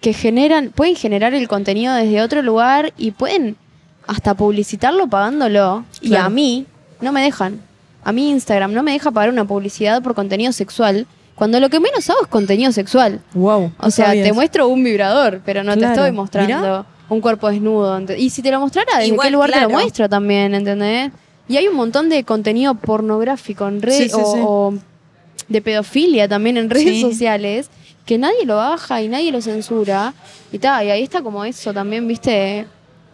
que generan, pueden generar el contenido desde otro lugar y pueden hasta publicitarlo pagándolo. Y a mí no me dejan. A mí Instagram no me deja pagar una publicidad por contenido sexual. Cuando lo que menos hago es contenido sexual. Wow. O sea, te muestro un vibrador, pero no Claro. te estoy mostrando Mirá. un cuerpo desnudo. Y si te lo mostrara, ¿desde Igual, qué lugar te lo muestro también? ¿Entendés? Y hay un montón de contenido pornográfico en redes Sí, sí, o, sí. o de pedofilia también en redes Sí. sociales que nadie lo baja y nadie lo censura. Y ta, y ahí está como eso también, viste,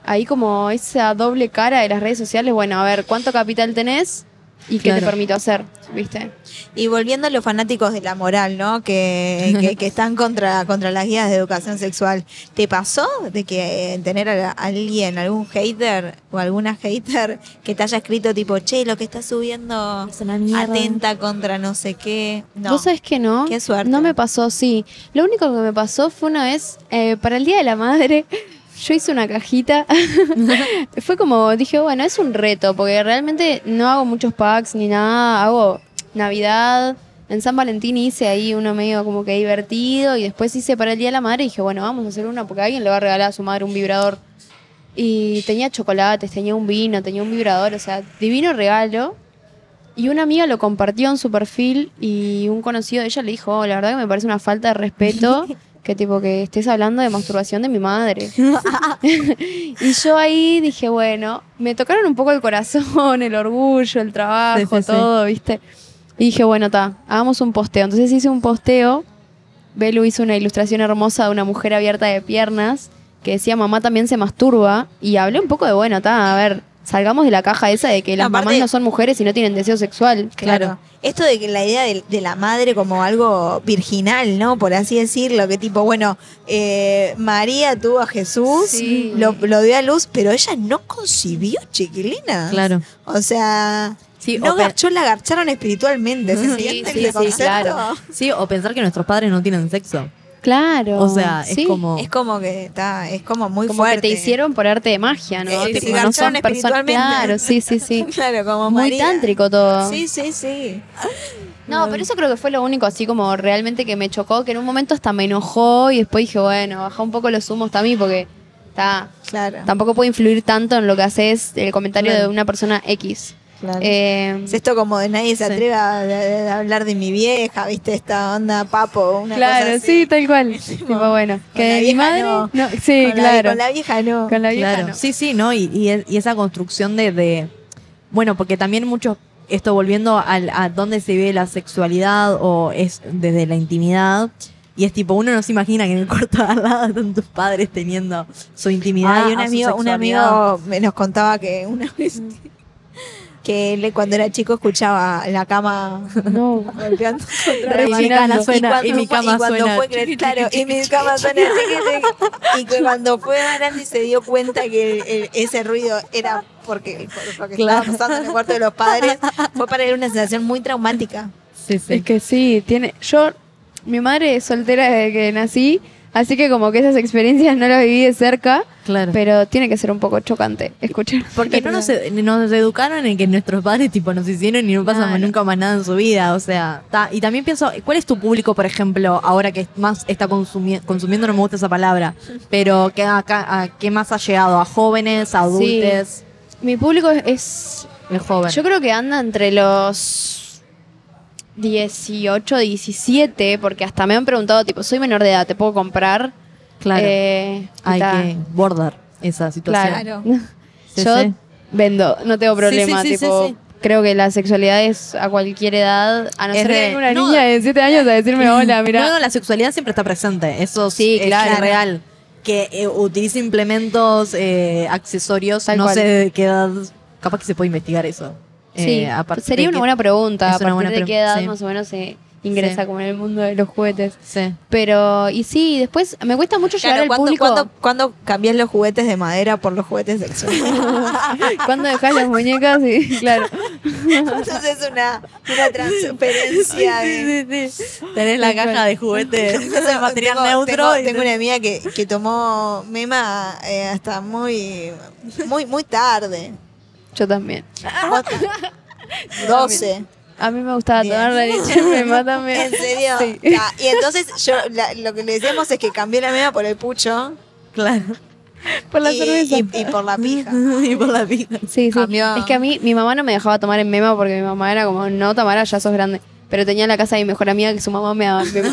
ahí como esa doble cara de las redes sociales. Bueno, a ver, ¿cuánto capital tenés? ¿Y qué te permito hacer? ¿Viste? Y volviendo a los fanáticos de la moral, ¿no? Que, que, que están contra, contra las guías de educación sexual. ¿Te pasó de que tener a, alguien, algún hater o alguna hater que te haya escrito tipo, che, lo que estás subiendo Es una mierda"? atenta contra no sé qué? No. Vos sabés que no. Qué suerte. No me pasó, sí. Lo único que me pasó fue una vez, eh, para el Día de la Madre, yo hice una cajita. fue como, dije, bueno, es un reto, porque realmente no hago muchos packs ni nada. Hago Navidad. En San Valentín hice ahí uno medio como que divertido y después hice para el Día de la Madre y dije, bueno, vamos a hacer una porque alguien le va a regalar a su madre un vibrador. Y tenía chocolates, tenía un vino, tenía un vibrador, o sea, divino regalo. Y una amiga lo compartió en su perfil y un conocido de ella le dijo, "Oh, la verdad que me parece una falta de respeto que tipo que estés hablando de masturbación de mi madre. y yo ahí dije, bueno, me tocaron un poco el corazón, el orgullo, el trabajo, Sí, sí, sí. todo, ¿viste? Y dije, bueno, está, hagamos un posteo. Entonces hice un posteo. Belu hizo una ilustración hermosa de una mujer abierta de piernas que decía, mamá también se masturba. Y hablé un poco de, bueno, está, a ver, salgamos de la caja esa de que las Aparte- mamás no son mujeres y no tienen deseo sexual. Claro. Esto de que la idea de, de la madre como algo virginal, ¿no? Por así decirlo, que tipo, bueno, eh, María tuvo a Jesús, Sí. lo, lo dio a luz, pero ella no concibió, chiquilina. Claro. O sea, Sí, no garchó, la garcharon espiritualmente. ¿Se Sí, sí, sí, concepto? claro. Sí, o pensar que nuestros padres no tienen sexo. Claro. O sea, Sí. es como. Es como que está, es como muy como fuerte. que te hicieron por arte de magia, ¿no? Eh, Tipo, no son personas. Claro, sí, sí, sí. Claro, como Muy María. tántrico todo. Sí, sí, sí. No, pero eso creo que fue lo único así como realmente que me chocó, que en un momento hasta me enojó y después dije, bueno, baja un poco los humos también porque está, Claro. tampoco puede influir tanto en lo que haces el comentario de una persona X. claro. Eh, Es esto como de nadie se Sí. atreve a, a- a hablar de mi vieja, ¿viste? Esta onda papo, una claro, cosa así. sí, tal cual. tipo, bueno, Con que la mi vieja madre. no. no, sí, con la- claro. con la vieja no. Con la vieja Claro, no. sí, sí, ¿no? Y, y, y esa construcción de, de- Bueno, porque también muchos. Esto volviendo al- a, dónde se ve la sexualidad o es desde la intimidad. Y es tipo, uno no se imagina que en el cuarto de al lado están tus padres teniendo su intimidad. Ay, un a su amigo, un amigo me nos contaba que una vez que él cuando era chico escuchaba la cama No. golpeando contra Y la mi mano. cama suena, cuando y mi cama cuando suena fue chiqui, claro, chiqui, y mi cama suena chiqui, chiqui. y que cuando fue más grande y se dio cuenta que el- el- ese ruido era porque, por- porque Claro. estaba pasando en el cuarto de los padres fue para él una sensación muy traumática Sí, sí. Es que sí, tiene. Yo, mi madre es soltera desde que nací, así que como que esas experiencias no las viví de cerca, Claro. pero tiene que ser un poco chocante escuchar. Porque no nos, nos educaron en que nuestros padres tipo nos hicieron y no Claro. nunca más nada en su vida. O sea, ta- y también pienso, ¿cuál es tu público, por ejemplo, ahora que más está consumi- consumiendo, no me gusta esa palabra, pero que acá, a, ¿qué más ha llegado? ¿A jóvenes, a adultos? Mi público es- es. El joven. Yo creo que anda entre los 18, 17, porque hasta me han preguntado, tipo, soy menor de edad, ¿te puedo comprar? claro. Eh, Hay que bordar esa situación. Claro. Sí, Yo sí. vendo, no tengo problema, Sí, sí, sí, tipo. sí, sí. Creo que la sexualidad es a cualquier edad, a no Es ser que de- venga una no. niña de 7 años a decirme, hola, mira. No, no, la sexualidad siempre está presente. Eso Sí, es claro. real. Que eh, utilice implementos, eh, accesorios, Tal no cual. sé de qué edad. Capaz que se puede investigar eso. Sí, Eh, partir sería una buena pregunta. ¿A una partir buena de qué edad sí. más o menos se ingresa Sí. como en el mundo de los juguetes? Sí. Pero, y sí, después me cuesta mucho llegar Claro, al ¿cuándo, público. cuándo- cuándo cambias los juguetes de madera por los juguetes sexuales? ¿Cuándo dejas las muñecas? Y, claro. Entonces es una, una transferencia de... Tenés la caja de juguetes de material tengo, neutro. tengo- y tengo te- una amiga que, que tomó mema eh, hasta muy, muy, muy tarde. Yo también. 12. A mí me gustaba Bien. tomar la leche, me mata ¿En serio? Sí. Ya, Y entonces yo la- lo que le decíamos es que cambié la mema por el pucho Claro. Por la y, cerveza. y- y por la pija. y por la vida. Sí, sí. Cambió. Es que a mí, mi mamá no me dejaba tomar en mema porque mi mamá era como, no, Tamara, ya sos grande. Pero tenía la casa de mi mejor amiga que su mamá me daba mema.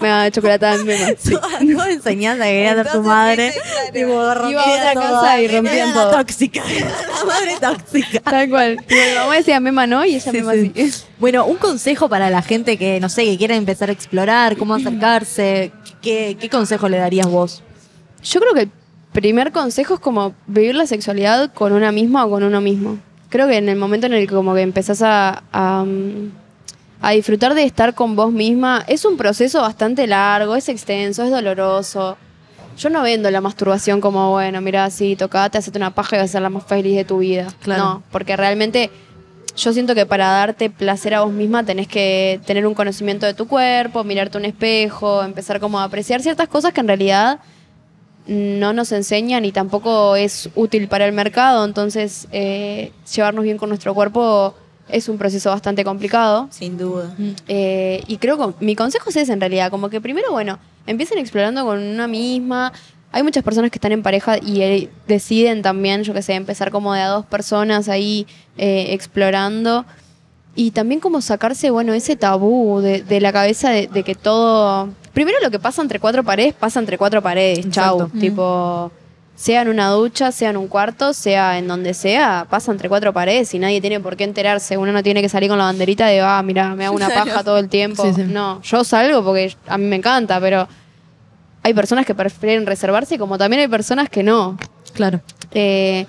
me daba chocolatada en mema. Sí. No enseñanza que quería ser tu madre. Tipo, Iba a otra todo. casa y rompían la todo. tóxica. La madre tóxica. Tal cual. Tipo, mi mamá decía mema no y ella Sí, mema sí. sí. Bueno, un consejo para la gente que, no sé, que quiera empezar a explorar, cómo acercarse. ¿Qué, qué consejo le darías vos? Yo creo que el primer consejo es como vivir la sexualidad con una misma o con uno mismo. Creo que en el momento en el que como que empezás a, a, mm, a disfrutar de estar con vos misma, es un proceso bastante largo, es extenso, es doloroso. Yo no vendo la masturbación como, bueno, mira, sí, tocate, hacete una paja y vas a ser la más feliz de tu vida. Claro. No, porque realmente yo siento que para darte placer a vos misma tenés que tener un conocimiento de tu cuerpo, mirarte un espejo, empezar como a apreciar ciertas cosas que en realidad no nos enseñan y tampoco es útil para el mercado. Entonces, eh, llevarnos bien con nuestro cuerpo es un proceso bastante complicado. Sin duda. Eh, y creo que mi consejo es ese en realidad, como que primero, bueno, empiecen explorando con una misma, hay muchas personas que están en pareja y eh, deciden también, yo que sé, empezar como de a dos personas ahí eh, explorando. Y también como sacarse, bueno, ese tabú de, de la cabeza de, de que todo... Primero lo que pasa entre cuatro paredes, pasa entre cuatro paredes, chau. Tipo, sea en una ducha, sea en un cuarto, sea en donde sea, pasa entre cuatro paredes y nadie tiene por qué enterarse. Uno no tiene que salir con la banderita de, ah, mira, me hago una paja todo el tiempo. Sí, sí. No, yo salgo porque a mí me encanta, pero hay personas que prefieren reservarse como también hay personas que no. Claro. Eh,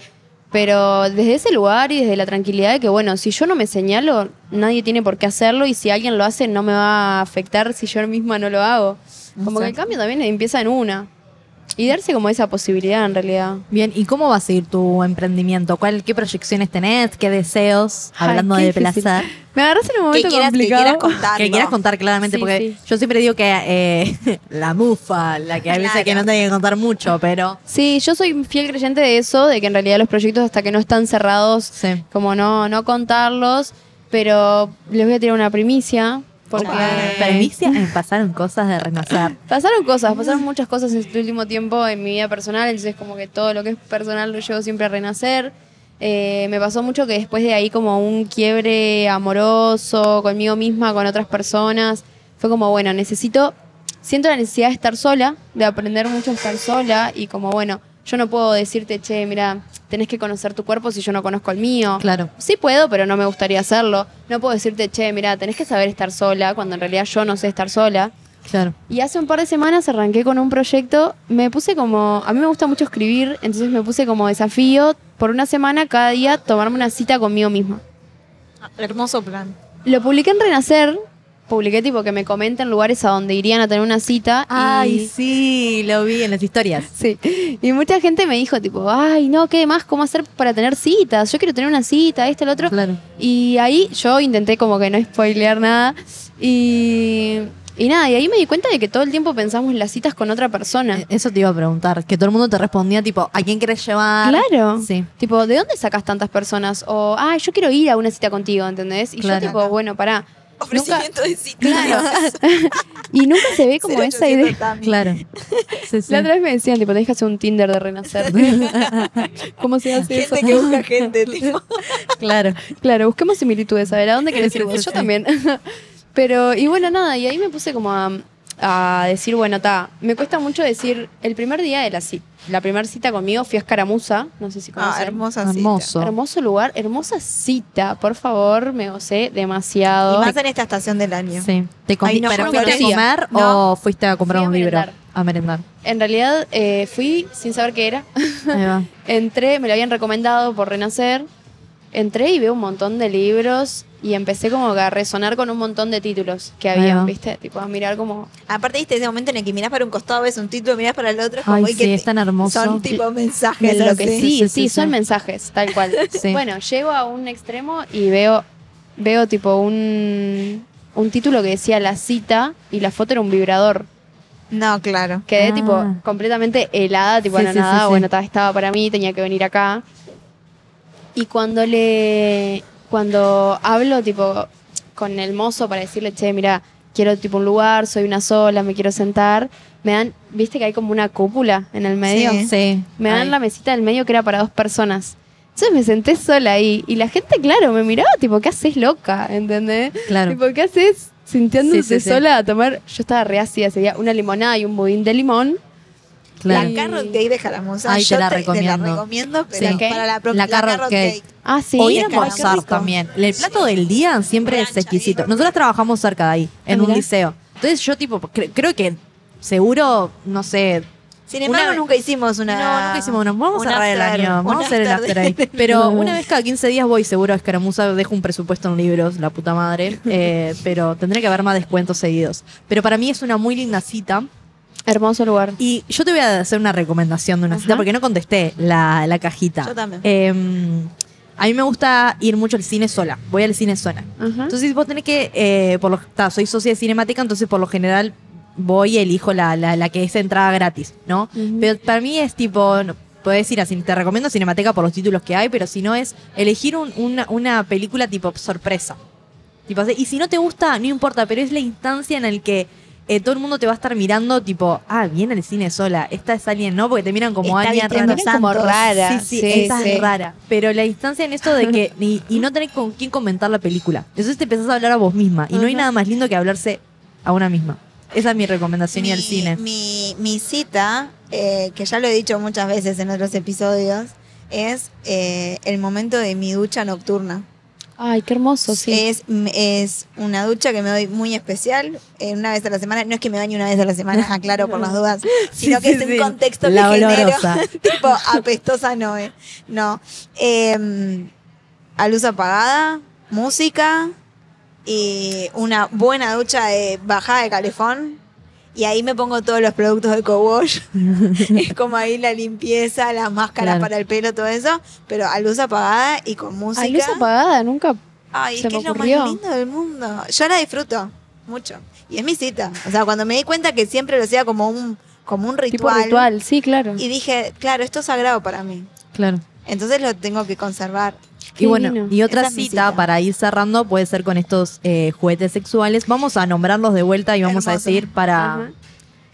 pero desde ese lugar y desde la tranquilidad de que, bueno, si yo no me señalo, nadie tiene por qué hacerlo y si alguien lo hace no me va a afectar si yo misma no lo hago. Como que el cambio también empieza en una. Y darse como esa posibilidad en realidad. Bien, ¿y cómo va a seguir tu emprendimiento? ¿Cuál, ¿Qué proyecciones tenés? ¿Qué deseos? Ay, Hablando qué de difícil. placer. Me agarras en un Que momento quieras, que complicado. quieras contarlo. Que quieras contar claramente, Sí, porque sí. yo siempre digo que eh, la mufa, la que a veces Claro. que no tenés que contar mucho, pero Sí, yo soy fiel creyente de eso, de que en realidad los proyectos hasta que no están cerrados, sí. como no, no contarlos, pero les voy a tirar una primicia. Porque eh, pasaron cosas de renacer. pasaron cosas, pasaron muchas cosas en este último tiempo en mi vida personal, entonces como que todo lo que es personal lo llevo siempre a renacer. Eh, me pasó mucho que después de ahí como un quiebre amoroso conmigo misma, con otras personas, fue como, bueno, necesito, siento la necesidad de estar sola, de aprender mucho a estar sola y como, bueno, yo no puedo decirte, che, mira, tenés que conocer tu cuerpo si yo no conozco el mío. Claro. Sí puedo, pero no me gustaría hacerlo. No puedo decirte, che, mira, tenés que saber estar sola, cuando en realidad yo no sé estar sola. Claro. Y hace un par de semanas arranqué con un proyecto, me puse como, a mí me gusta mucho escribir, entonces me puse como desafío por una semana cada día tomarme una cita conmigo misma. Hermoso plan. Lo publiqué en Renacer, publiqué tipo que me comenten lugares a donde irían a tener una cita. Ay, y, sí, lo vi en las historias. sí. Y mucha gente me dijo tipo, ay, no, ¿qué más? ¿Cómo hacer para tener citas? Yo quiero tener una cita, este, el otro. Claro. Y ahí yo intenté como que no spoilear nada. Y, y nada, y ahí me di cuenta de que todo el tiempo pensamos en las citas con otra persona. Eh, Eso te iba a preguntar, que todo el mundo te respondía tipo, ¿a quién querés llevar? Claro. Sí. Tipo, ¿de dónde sacas tantas personas? O, ah, yo quiero ir a una cita contigo, ¿entendés? Y Claro. yo tipo, bueno, pará. Ofrecimiento de cita. Claro. Y nunca se ve como esa 0800 idea. Claro. Sí, sí. La otra vez me decían, tipo, tenés que hacer un Tinder de renacer. ¿Cómo se hace eso? Gente que busca gente, tipo. Claro. Claro, busquemos similitudes. A ver, ¿a dónde querés ir vos? Yo también. Pero, y bueno, nada, y ahí me puse como a, a decir, bueno, está, me cuesta mucho decir, el primer día de la cita, la primera cita conmigo fui a Escaramuza, no sé si Ah, conocen. hermosa cita. Hermoso. Hermoso lugar, hermosa cita, por favor, me gocé demasiado. Y más en esta estación del año. Sí. ¿Te Ay, no, ¿Pero fuiste a comer No. o fuiste a comprar Fui a un libro? A merendar. En realidad eh, fui sin saber qué era. Ahí va. Entré, me lo habían recomendado por Renacer. Entré y veo un montón de libros y empecé como que a resonar con un montón de títulos que habían, va. ¿viste? Tipo, a mirar como... Aparte, viste ese momento en el que mirás para un costado, ves un título, mirás para el otro, es como Ay, que sí, te- es tan hermoso. Son tipo mensajes. lo que sí, Sí, sí, sí, sí, son mensajes, tal cual. Sí. Bueno, llego a un extremo y veo, veo tipo un, un título que decía la cita y la foto era un vibrador. No, claro. Quedé Ah. tipo completamente helada, tipo Sí, no sí, nada, sí, sí. bueno, ta- estaba para mí, tenía que venir acá. Y cuando le cuando hablo tipo con el mozo para decirle, "Che, mira, quiero tipo un lugar, soy una sola, me quiero sentar." Me dan, ¿viste que hay como una cúpula en el medio? Sí. Sí. Me dan Ay. la mesita del medio que era para dos personas. Entonces me senté sola ahí y la gente, claro, me miraba tipo, ¿qué haces loca? ¿Entendés? Claro. Tipo, ¿qué haces sintiéndose Sí, sí, sí. sola a tomar? Yo estaba re ácida, sería una limonada y un budín de limón. Claro. La carrot cake de Jaramosa. Ay, te yo la te, recomiendo. la recomiendo, pero Sí. ¿La qué? para la, pro- La carrot cake. Ah, sí. o ir a almorzar también. El plato del día siempre es exquisito. bien. Nosotros trabajamos cerca de ahí, en Ah, un liceo. Entonces yo tipo, cre- creo que seguro, no sé, Sin embargo, Una- nunca hicimos una. No, nunca hicimos una. Vamos un a cerrar el año. Vamos a hacer el after ahí. Pero una vez cada 15 días voy seguro a Escaramuza. Dejo un presupuesto en libros, la puta madre. Eh, pero tendré que haber más descuentos seguidos. Pero para mí es una muy linda cita. Hermoso lugar. Y yo te voy a hacer una recomendación de una cita porque no contesté la, la cajita. Yo también. Eh, a mí me gusta ir mucho al cine sola. Voy al cine sola. Ajá. Entonces vos tenés que, eh, por lo, ta, soy socia de cinemática, entonces por lo general voy y elijo la, la, la que es entrada gratis, ¿no? Pero para mí es tipo, no, podés ir a te recomiendo Cinemateca por los títulos que hay, pero si no es elegir un- una, una película tipo sorpresa. Tipo, y si no te gusta, no importa, pero es la instancia en la que eh, todo el mundo te va a estar mirando tipo, ah, viene al cine sola. Esta es alguien, ¿no? Porque te miran como vistiendo rara. Miran como rara. Sí, sí, Sí, esta sí. es rara. Pero la distancia en esto de que. y, y no tener con quién comentar la película. Entonces te empezás a hablar a vos misma. Y no hay nada más lindo que hablarse a una misma. Esa es mi recomendación y al cine. Mi, mi cita, eh, que ya lo he dicho muchas veces en otros episodios, es eh, el momento de mi ducha nocturna. Ay, qué hermoso, sí. Es, es una ducha que me doy muy especial, eh, una vez a la semana. No es que me bañe una vez a la semana, aclaro por las dudas, sino que sí, es un sí. contexto La que genero. tipo apestosa no es. No. Eh, a luz apagada, música y una buena ducha de bajada de calefón. Y ahí me pongo todos los productos de co-wash. es como ahí la limpieza, las máscaras Claro. para el pelo, todo eso. Pero a luz apagada y con música. Ay, luz apagada, nunca. Ay, es Se que me es lo más ocurrió. lindo del mundo. Yo la disfruto mucho. Y es mi cita. O sea, cuando me di cuenta que siempre lo hacía como un, como un Tipo ritual. ritual, sí, claro. Y dije, claro, esto es sagrado para mí. Claro. Entonces lo tengo que conservar. Qué Y bueno, divino. y otra cita, cita. para ir cerrando puede ser con estos eh, juguetes sexuales. Vamos a nombrarlos de vuelta y vamos a decir para. Ajá.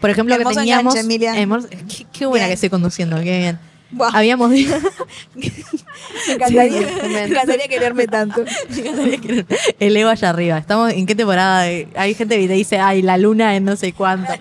Por ejemplo, que teníamos. enganche, qué, qué buena Bien. que estoy conduciendo, qué bien. Buah, Habíamos dicho. me encantaría, Sí, sí, me encantaría quererme tanto. El ego allá arriba. Estamos en qué temporada. Hay gente que te dice, ay, la luna en no sé cuánto.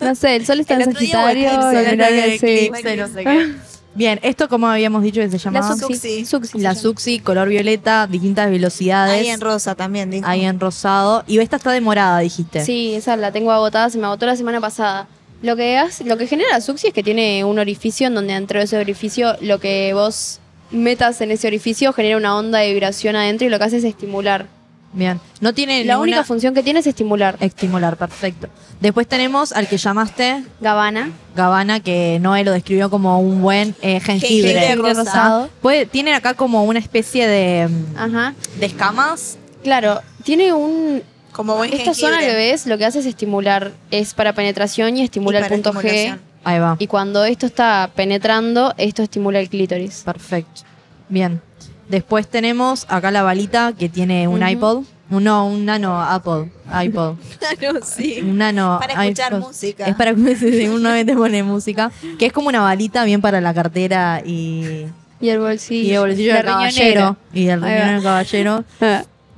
No sé, el sol está El en Sagitario. el sí. Eclipse, no sé qué. Bien, esto como habíamos dicho que se La llamaba Suxi. La llama. Suxi, color violeta, distintas velocidades. Ahí en rosa también, digo. Ahí en rosado. Y esta está demorada, dijiste. Sí, esa la tengo agotada, se me agotó la semana pasada. Lo que, hace- lo que genera la Suxi es que tiene un orificio en donde dentro de ese orificio lo que vos metas en ese orificio genera una onda de vibración adentro y lo que hace es estimular. Bien. No tiene La ninguna- única función que tiene es estimular. Estimular, perfecto. Después tenemos al que llamaste Gabana. Gabana, que Noé lo describió como un buen eh, jengibre. Jengibre rosado. Puede, tiene acá como una especie de, mm, Ajá. de escamas. Claro, tiene un... Como buen Esta zona que ves lo que hace es estimular, es para penetración y estimula el para punto G. estimulación. Ahí va. Y cuando esto está penetrando, esto estimula el clítoris. Perfecto. Bien. Después tenemos acá la balita que tiene un Ujú. iPod. Un, no, un nano Apple. iPod. Claro, sí. Un nano Para escuchar iPod. música. Es para que si uno te pone música. Que es como una balita bien para la cartera y, Y el bolsillo. y el bolsillo del caballero. Y el riñón del caballero.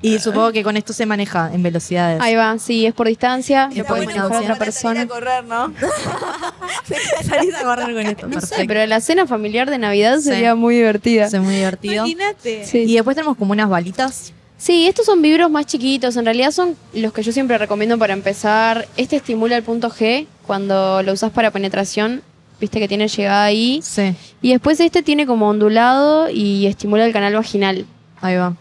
Y supongo que con esto se maneja en velocidades. Ahí va, sí, es por distancia. Lo puede bueno manejar otra salir a persona. correr, ¿no? Salís a correr con esto. No sé, pero la cena familiar de Navidad Sí. sería muy divertida. Es muy divertido. Imagínate. Sí. Y después tenemos como unas balitas. Sí, estos son vibros más chiquitos. En realidad son los que yo siempre recomiendo para empezar. Este estimula el punto G cuando lo usas para penetración. Viste que tiene llegada ahí. Sí, Y después este tiene como ondulado y estimula el canal vaginal. ahí va.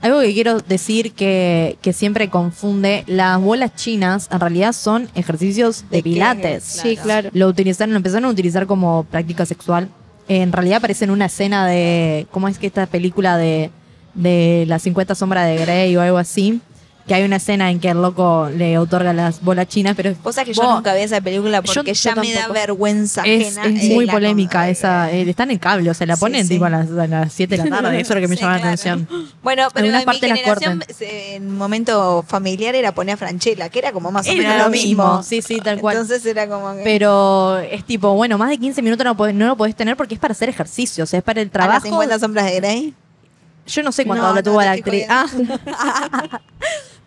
Algo que quiero decir que, que siempre confunde, las bolas chinas en realidad son ejercicios de, De pilates. Sí, claro. Lo utilizaron, lo empezaron a utilizar como práctica sexual. En realidad aparece en una escena de, ¿cómo es que esta película de, de las 50 sombras de Grey o algo así? Que hay una escena en que el loco le otorga las bolas chinas, pero sabés que yo Vos- nunca vi esa película porque Yo- ya yo me da vergüenza es, ajena. es muy polémica cosa. esa. eh, está en el cable, o sea, la ponen sí. tipo a las, a las 7 de la tarde. Eso es lo que me Sí, llama la atención. Bueno, pero Algunas en mi generación, en un momento familiar era poner a Franchella, que era como más o Era menos lo lo mismo, mismo. sí, sí, tal cual. Entonces era como que Pero es tipo, bueno, más de 15 minutos no, podés- no lo podés tener porque es para hacer ejercicio, o sea, es para el a las trabajo. 50 sombras de Grey. Yo no sé cuánto No, lo no, tuvo la actriz. Ah.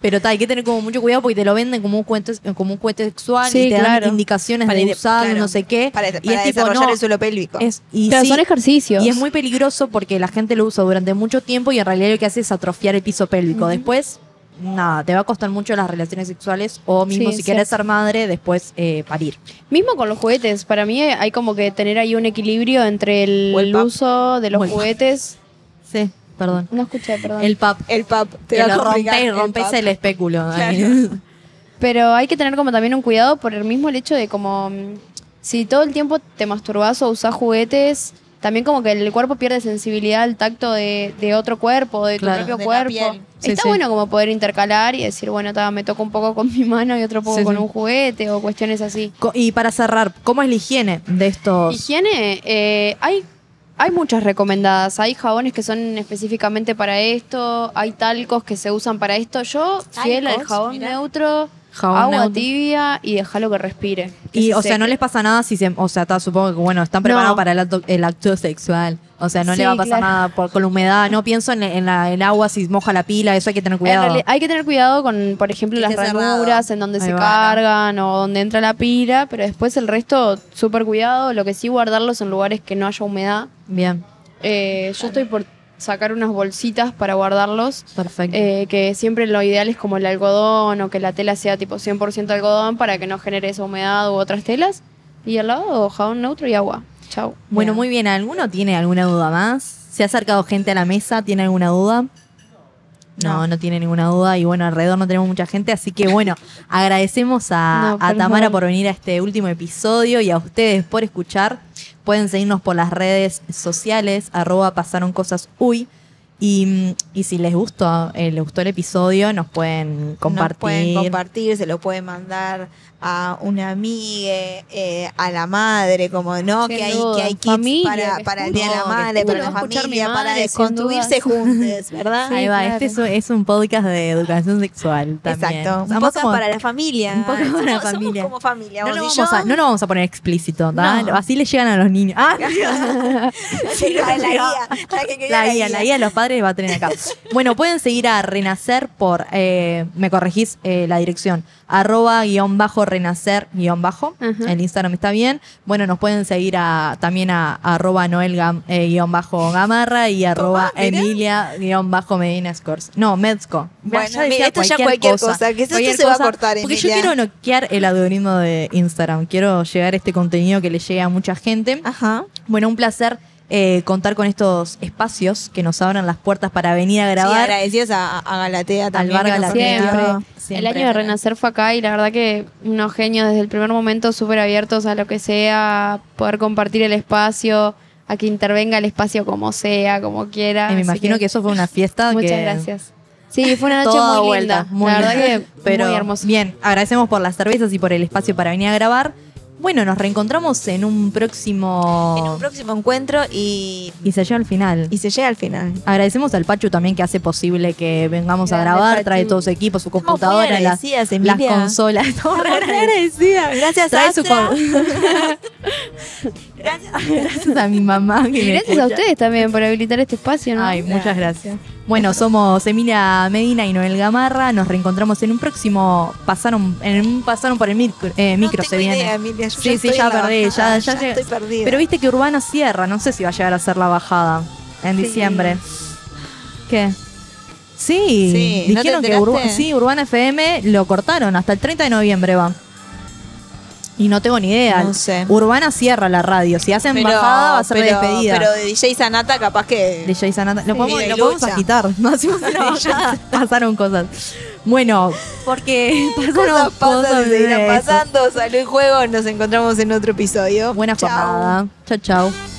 Pero está, hay que tener como mucho cuidado porque te lo venden como un cuento, como un cuento sexual Sí, y te dan indicaciones Para de ir- usarlo, claro. no sé qué. Para, y es tipo, desarrollar no, el suelo pélvico. es, y Claro, sí, son ejercicios. y es muy peligroso porque la gente lo usa durante mucho tiempo y en realidad lo que hace es atrofiar el piso pélvico. Después, nada, te va a costar mucho las relaciones sexuales o mismo Sí, si es quieres ser madre, después eh, parir. Mismo con los juguetes, para mí hay como que tener ahí un equilibrio entre el, uso de los juguetes. Sí, perdón. No escuché, perdón. El pap. el pap. Te Que lo complicar rompes, el el espéculo. ahí. Pero hay que tener como también un cuidado por el mismo el hecho de como mm, si todo el tiempo te masturbas o usás juguetes, también como que el cuerpo pierde sensibilidad al tacto de, de otro cuerpo, de tu Claro. propio De cuerpo. Sí, Está sí. bueno como poder intercalar y decir, bueno, ta, me toco un poco con mi mano y otro poco Sí, con sí. un juguete o cuestiones así. Y para cerrar, ¿cómo es la higiene de estos? Higiene, eh, hay, hay muchas recomendadas. Hay jabones que son específicamente para esto, hay talcos que se usan para esto. Yo, fiel al jabón Mirá. neutro, Jabón agua neutro. tibia y dejarlo que respire. que Y, se o sea, no seque. les pasa nada si se. O sea, está, supongo que, bueno, están preparados No. para el acto, el acto sexual. O sea, no Sí, le va a pasar claro. nada por, con la humedad. No pienso en, en la- el agua si moja la pila, eso hay que tener En cuidado. realidad, hay que tener cuidado con, por ejemplo, las ranuras en donde Ahí se va. cargan o donde entra la pila, pero después el resto, súper cuidado. Lo que sí, guardarlos en lugares que no haya humedad. Bien, Eh, yo estoy por sacar unas bolsitas para guardarlos. perfecto. eh, que siempre lo ideal es como el algodón o que la tela sea tipo 100% algodón para que no genere esa humedad u otras telas. Y al lado jabón neutro y agua. Chau. bueno, muy bien. ¿Alguno tiene alguna duda más? ¿Se ha acercado gente a la mesa? ¿Tiene alguna duda? No, no, tiene ninguna duda. Y bueno, alrededor no tenemos mucha gente. Así que bueno, agradecemos a, No, Tamara favor. por venir a este último episodio y a ustedes por escuchar. Pueden seguirnos por las redes sociales, arroba pasaron cosas uy. Y, y si les gustó, eh, les gustó el episodio, nos pueden compartir. Nos pueden compartir, se lo pueden mandar a una amiga, eh, a la madre, como no, Sin que hay, duda. que hay kits Familia, para, para el Día de la. Madre, para la familia, para madre, sin construirse dudas. juntos, ¿verdad? Ahí va, claro. este es, un- es un podcast de educación sexual también. Exacto, un poco somos- para la familia. un poco para Somos- la somos familia. como familia. No lo, vamos yo. a, no lo vamos a poner explícito. No. Así le llegan a los niños. Ah, Sí, la, la guía, la que guía, la guía de los padres va a tener acá. Bueno, pueden seguir a Renacer por, eh, me corregís eh, la dirección, arroba guion bajo renacer guion bajo. Ajá. El Instagram está bien. Bueno, nos pueden seguir a, también a arroba noel gam- eh, guion bajo gamarra y arroba emilia guion bajo medina scores. No, Medsco. Bueno, Ya mira, esto ya cualquier cosa, que esto Cualquier se va a cosa, cortar, Porque yo quiero noquear el algoritmo de Instagram. Quiero llegar a este contenido que le llegue a mucha gente. Ajá. Bueno, un placer eh, contar con estos espacios que nos abran las puertas para venir a Sí, grabar. agradecidos a, a Galatea al también. bar que nos Galatea. Siempre. El año de Renacer fue acá y la verdad que unos genios desde el primer momento súper abiertos a lo que sea, poder compartir el espacio, a que intervenga el espacio como sea, como quiera. Eh, me imagino que, eso fue una fiesta Muchas que- gracias. Sí, fue una noche Toda muy vuelta, linda. muy la verdad linda. que Pero muy hermosa. Bien, agradecemos por las cervezas y por el espacio para venir a grabar. Bueno, nos reencontramos en un próximo. En un próximo encuentro y, Y se llega al final. y se llega al final. Agradecemos al Pachu también que hace posible que vengamos a grabar, Pachu. trae todo su equipo, su computadora, las, las consolas. Estamos re agradecidas. Gracias, Trae su Gracias a mi mamá. que Y gracias a ustedes también por habilitar este espacio, ¿no? Ay, muchas gracias. Bueno, somos Emilia Medina y Noel Gamarra. Nos reencontramos en un próximo. Pasaron, en un pasaron por el micro, eh, micro no se tengo viene. idea, Emilia, yo Sí, sí, estoy ya perdí, bajada, ya- ya llegué. estoy perdida. Pero viste que Urbana cierra, no sé si va a llegar a ser la bajada en Sí. diciembre. ¿Qué? Sí, Sí, ¿no te dijeron que? Urba- sí, Urbana FM lo cortaron, hasta el 30 de noviembre va. Y no tengo ni idea. No sé. Urbana cierra la radio. Si hacen Pero- bajada va a ser pero- despedida. Pero de DJ Sanata capaz que... de Jay Sanata. Lo podemos, de lo podemos agitar. No hacemos una bajada. Pasaron cosas. Bueno, porque pasaron Cosas seguirán pasando. Salud y juego. Nos encontramos en otro episodio. Buena jornada. Chao, chao.